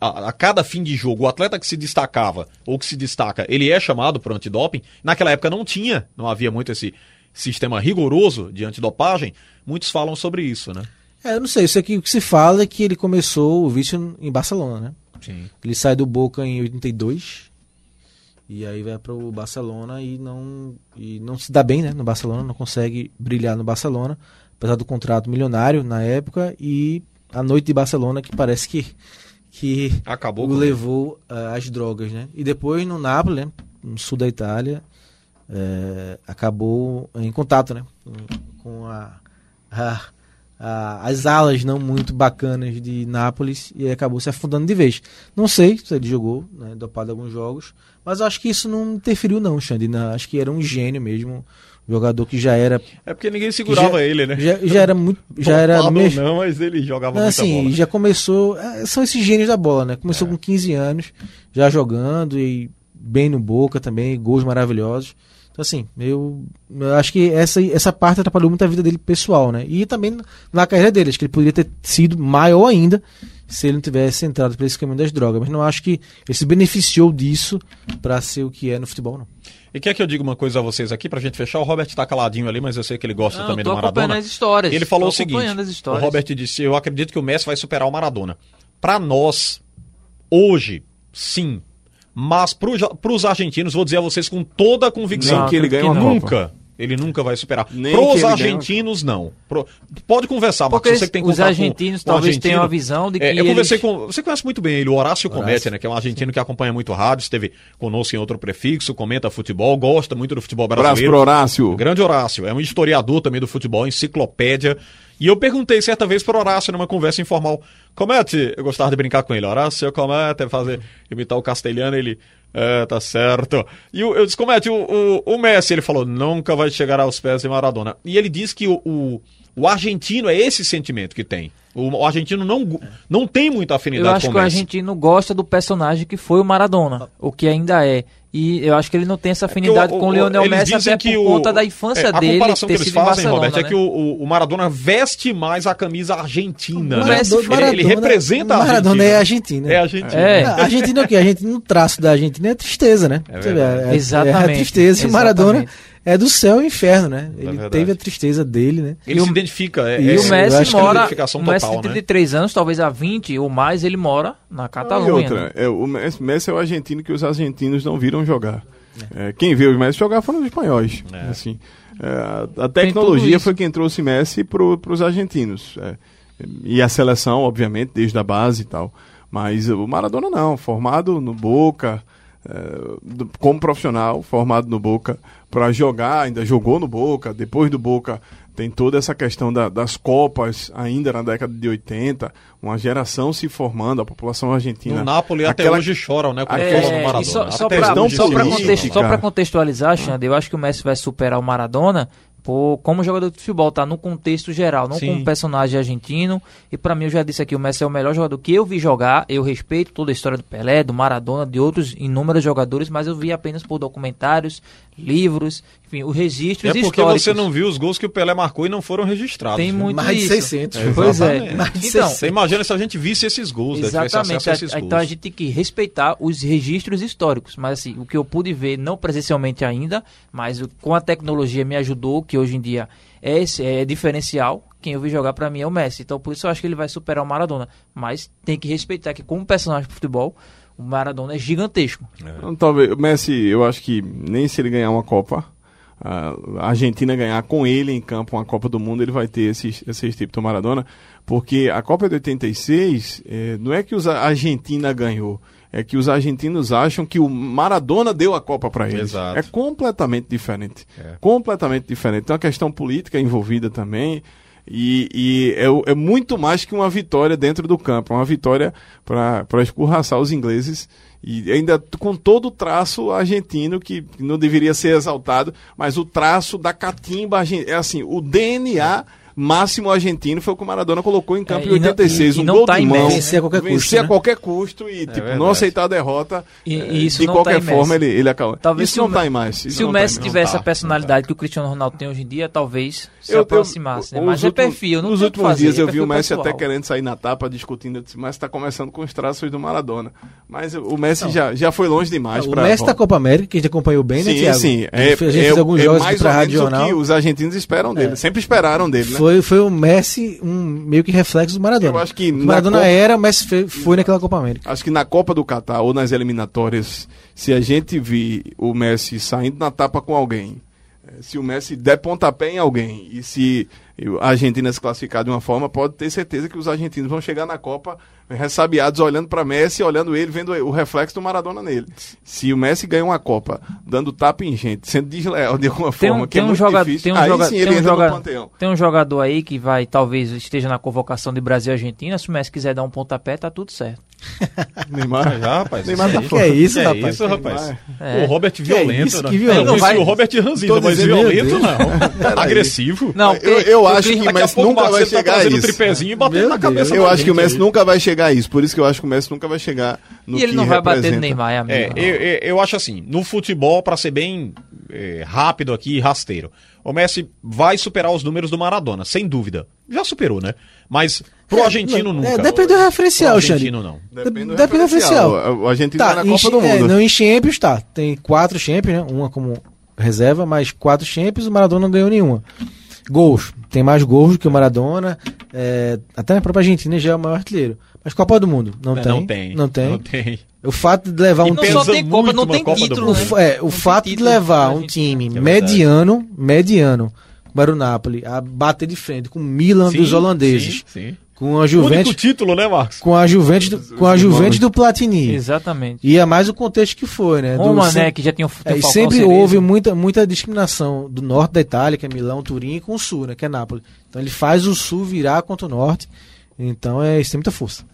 A, a cada fim de jogo, o atleta que se destacava ou que se destaca, ele é chamado para antidoping. Naquela época não tinha, não havia muito esse sistema rigoroso de antidopagem. Muitos falam sobre isso, né? É, eu não sei. Isso aqui o que se fala é que ele começou o vício em Barcelona, né? Sim. Ele sai do Boca em 82 e aí vai para o Barcelona e não e não se dá bem, né, no Barcelona, não consegue brilhar no Barcelona, apesar do contrato milionário na época e a noite de Barcelona que parece que que Acabou o levou ah, às drogas, né? E depois no Nápoles, né, no sul da Itália, eh, acabou em contato, né, com, com a, a- a- as alas não muito bacanas de Nápoles e acabou se afundando de vez. Não sei se ele jogou, né, dopado alguns jogos, mas acho que isso não interferiu não, Xande. Não, acho que era um gênio mesmo, um jogador que já era É porque ninguém segurava Já- ele, né? já, já era muito já era mex- não, mas ele jogava não, muita assim, bola. já começou. é, São esses gênios da bola, né? Começou É. com 15 anos, já jogando e bem no boca também, gols maravilhosos. Então, assim, eu, eu acho que essa, essa parte atrapalhou muito a vida dele pessoal, né? E também na carreira dele. Acho que ele poderia ter sido maior ainda se ele não tivesse entrado por esse caminho das drogas. Mas não acho que ele se beneficiou disso pra ser o que é no futebol, não. E quer que eu diga uma coisa a vocês aqui, pra gente fechar? O Robert tá caladinho ali, mas eu sei que ele gosta Não, também do Maradona. as histórias. Ele falou Tô o seguinte: o. Robert disse: Eu acredito que o Messi vai superar o Maradona. Pra nós, hoje, sim. Mas para os argentinos, vou dizer a vocês com toda a convicção: Nem que ele ganhe que não. Copa. nunca. Ele nunca vai superar. Nem Para que os ele ganhe uma argentinos, não. Pro- Pode conversar, Marcos. Porque Você que tem os argentinos com talvez argentino. tenham a visão de que É, eu conversei eles- com. Você conhece muito bem ele, o Horácio Horácio. Comete, né? Que é um argentino que acompanha muito rádio, esteve conosco em outro prefixo, comenta futebol, gosta muito do futebol Abraço brasileiro. pro Horácio. Grande Horácio, é um historiador também do futebol, enciclopédia. E eu perguntei certa vez pro Horácio numa conversa informal: Comete, eu gostava de brincar com ele, Horácio Comete, fazer, imitar o castelhano, ele. É, tá certo. E eu, eu disse, Comete, o, o, o Messi, ele falou, nunca vai chegar aos pés de Maradona. E ele diz que o, o, o argentino é esse sentimento que tem. O, o argentino não, não tem muita afinidade Eu acho com que o o Messi. argentino gosta do personagem que foi o Maradona, o que ainda é. E eu acho que ele não tem essa afinidade É o- com o Lionel Messi até por o- conta da infância é, dele A comparação que ter eles sido em fazem, Barcelona, Robert, é né? que o, o- Maradona veste mais a camisa argentina, O né? Messi- ele, ele representa a Maradona Argentina. é argentino. É argentino. É. A Argentina é o quê? A Argentina, no traço da Argentina é tristeza, né? É verdade. é, Exatamente, É a tristeza. E o Maradona exatamente. É do céu ao inferno, né? Ele verdade. teve a tristeza dele, né? Ele se identifica. É, e é, E Isso, o eu Messi é mora, o Messi total, tem né? 33 anos, talvez há 20 ou mais, ele mora na e Catalunha. outra, né? é, o Messi, Messi é o argentino que os argentinos não viram jogar. É, quem viu o Messi jogar foram os espanhóis. É. Assim, É, a, a tecnologia foi quem trouxe Messi para os argentinos. É, e a seleção, obviamente, desde a base e tal. Mas o Maradona não, formado no Boca, é, do- como profissional, formado no Boca, para jogar, ainda jogou no Boca, depois do Boca tem toda essa questão da- das Copas, ainda na década de 80, uma geração se formando, a população argentina. No Napoli até aquela- hoje choram, né? Quando É, Maradona. só, só Até pra contextualizar, Xande, eu acho que o Messi vai superar o Maradona por, como jogador de futebol, tá no contexto geral, não Sim. como personagem argentino. E pra mim, eu já disse aqui, o Messi é o melhor jogador que eu vi jogar. Eu respeito toda a história do Pelé, do Maradona, de outros inúmeros jogadores, mas eu vi apenas por documentários, livros, enfim, os registros É porque históricos. você não viu os gols que o Pelé marcou e não foram registrados. Tem viu? muito Mais de isso. 600. Pois é. Mais de Então, Você imagina se a gente visse esses gols, né? Exatamente. acesso a esses Então gols. a gente tem que respeitar os registros históricos. Mas assim, o que eu pude ver, não presencialmente ainda, mas com a tecnologia me ajudou, que hoje em dia é, esse, é diferencial. Quem eu vi jogar pra mim é o Messi. Então por isso eu acho que ele vai superar o Maradona. Mas tem que respeitar que como personagem de futebol, o Maradona é gigantesco. Então, talvez, o Messi, eu acho que nem se ele ganhar uma Copa, a Argentina ganhar com ele em campo uma Copa do Mundo, ele vai ter esse, esse tipo do Maradona, porque a Copa de 86 eh, não é que os, a Argentina ganhou, é que os argentinos acham que o Maradona deu a Copa para eles. Exato. É completamente diferente. É. Completamente diferente. Tem uma questão política envolvida também. E, e é, é muito mais que uma vitória dentro do campo, é uma vitória para escorraçar os ingleses e ainda com todo o traço argentino que não deveria ser exaltado, mas o traço da catimba é assim, o DNA máximo argentino foi o que o Maradona colocou em campo É, em e não- 86, e- e um não gol tá de mão. Vencer a qualquer custo, vencer a né? qualquer custo e tipo, verdade. não aceitar a derrota. E- e isso de não qualquer tá forma ele, ele acaba. Talvez isso não está em mais. Se o tá em Messi tivesse tá. a personalidade que o Cristiano Ronaldo tem hoje em dia, talvez se Eu- eu- aproximasse. né? os Mas é perfil, não Nos últimos fazer, dias é eu vi o Messi até querendo sair na tapa, discutindo. Eu disse, Messi está começando com os traços do Maradona. Mas o Messi já, já foi longe demais. o Messi da Copa América, que a gente acompanhou bem, né, Sim, sim. A gente fez- a gente fez alguns é jogos ou Rádio menos o que Jornal. os argentinos esperam dele. Sempre esperaram dele, né? Foi, foi o Messi um meio que reflexo do Maradona. Eu acho que O na Maradona Copa- era, o Messi fe- foi naquela Copa América. Acho que na Copa do Catar ou nas eliminatórias, se a gente vir o Messi saindo na tapa com alguém, se o Messi der pontapé em alguém e se a Argentina se classificar de uma forma, pode ter certeza que os argentinos vão chegar na Copa ressabiados, olhando para Messi, olhando ele, vendo o reflexo do Maradona nele. Se o Messi ganha uma Copa dando tapa em gente, sendo desleal de alguma Tem forma, um, que é um jogador, difícil, tem um aí joga- sim ele tem um entra joga- no panteão. tem um jogador aí que vai talvez esteja na convocação de Brasil e Argentina. Se o Messi quiser dar um pontapé, tá tudo certo. Neymar. Já, rapaz. Neymar tá. Que é isso, Que rapaz? é isso, rapaz? É. O Robert Que violento, é isso? né? Que violento. Eu não Não vai- o Robert Ranzinho, Tô mas violento não. Agressivo. Não, Eu, eu acho que o Messi nunca vai tá chegar a isso. tripézinho e batendo na cabeça Eu acho que o Messi nunca vai chegar a isso. Por isso que eu acho que o Messi nunca vai chegar no E ele não vai bater no Neymar, é amigo. É, eu, eu, acho assim, no futebol, pra ser bem é, rápido aqui e rasteiro, o Messi vai superar os números do Maradona, sem dúvida. Já superou, né? Mas pro argentino Não, nunca. É, depende do referencial, Pro Xande. argentino não. Depende do Depende do referencial. O- O Argentina tá, na em Copa do é, Mundo. não em Champions, tá. Tem quatro Champions, né? Uma como reserva, mas quatro Champions, o Maradona não ganhou nenhuma. Gols. Tem mais gols do que o Maradona. é, até na própria Argentina já é o maior artilheiro. Mas Copa do Mundo, não, É, tem, não tem. Não tem. Não tem. O fato de levar um não time. só pesa tem Copa, muito não uma tem Copa do título, O, né? é, o Não fato de levar um time É mediano, mediano, para o Napoli, a bater de frente com o Milan dos Sim, holandeses, Sim, sim. com a O único Juventus, título, né, Marcos? com a Juventus, do, com a Juventus do Platini. Exatamente. E é mais o contexto que foi, né? Do- Roma, sem- né, que já tinha o é, e sempre Cerezo. houve muita, muita discriminação do norte da Itália, que é Milão, Turim, com o sul, né, que é Nápoles. Então ele faz o sul virar contra o norte. Então é isso tem muita força.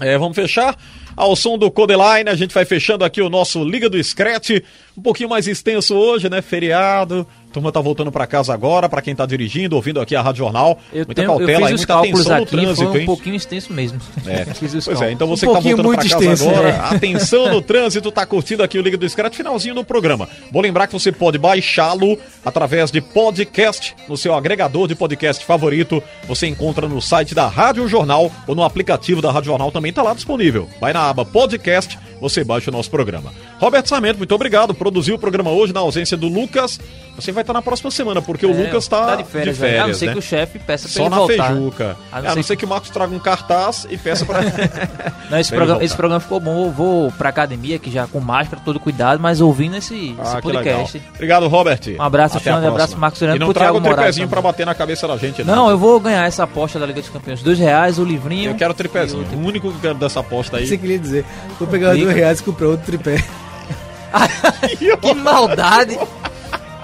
É, vamos fechar ao som do Codeline. A gente vai fechando aqui o nosso Liga do Scratch. Um pouquinho mais extenso hoje, né? Feriado. Turma tá voltando para casa agora, para quem tá dirigindo, ouvindo aqui a Rádio Jornal. Eu, muita tenho, cautela aí, os muita atenção no trânsito, foi um hein? pouquinho extenso mesmo. É. Pois é, então você Um que tá voltando pra casa extenso, agora, é. atenção no trânsito, tá curtindo aqui o Liga do Scratch, finalzinho do programa. Vou lembrar que você pode baixá-lo através de podcast, no seu agregador de podcast favorito. Você encontra no site da Rádio Jornal ou no aplicativo da Rádio Jornal também tá lá disponível. Vai na aba podcast, você baixa o nosso programa. Roberto Samento, muito obrigado. Produziu o programa hoje na ausência do Lucas. Você vai estar na próxima semana, porque o É, Lucas tá, tá de férias, velho. a não ser né? que o chefe peça Só ele na voltar. feijuca. A A não não, ser ser que o Marcos traga um cartaz e peça pra. Não, esse, programa, esse programa ficou bom. Eu vou pra academia, que já com máscara, todo cuidado, mas ouvindo esse, esse Ah, que legal. podcast. Obrigado, Robert. Um abraço, Até Xande, um abraço. Marcos Fernando, E não traga o tripézinho pra também. bater na cabeça da gente. Não, eu vou ganhar essa aposta da Liga dos Campeões. Dois reais, o livrinho. Eu quero o tripézinho. O único que eu quero dessa aposta aí. Você queria dizer, vou pegar Liga. Dois reais e comprar outro tripé. Que maldade!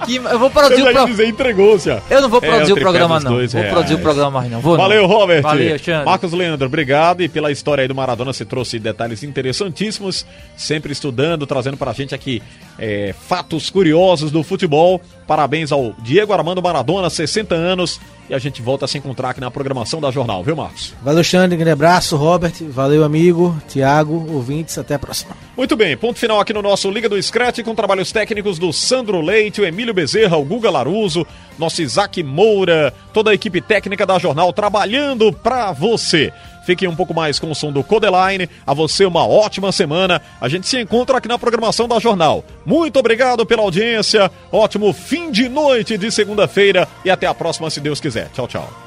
Que... Eu vou produzir o ia pro... dizer, entregou-se. ó. Eu não vou É, produzir o o tripé programa, não. Vou reais. produzir o programa mais, não. Vou, não. Valeu, Robert. Valeu, Xande. Marcos Leandro, obrigado. E pela história aí do Maradona, você trouxe detalhes interessantíssimos, sempre estudando, trazendo pra gente aqui é, fatos curiosos do futebol. Parabéns ao Diego Armando Maradona, 60 anos. E a gente volta a se encontrar aqui na programação da Jornal, viu, Marcos? Valeu, Xande. Grande abraço, Robert. Valeu, amigo. Tiago, ouvintes. Até a próxima. Muito bem, ponto final aqui no nosso Liga do Scratch com trabalhos técnicos do Sandro Leite, o Emílio Bezerra, o Guga Laruso, nosso Isaac Moura, toda a equipe técnica da Jornal trabalhando pra você. Fique um pouco mais com o som do Codeline. A você uma ótima semana. A gente se encontra aqui na programação da Jornal. Muito obrigado pela audiência. Ótimo fim de noite de segunda-feira e até a próxima, se Deus quiser. Tchau, tchau.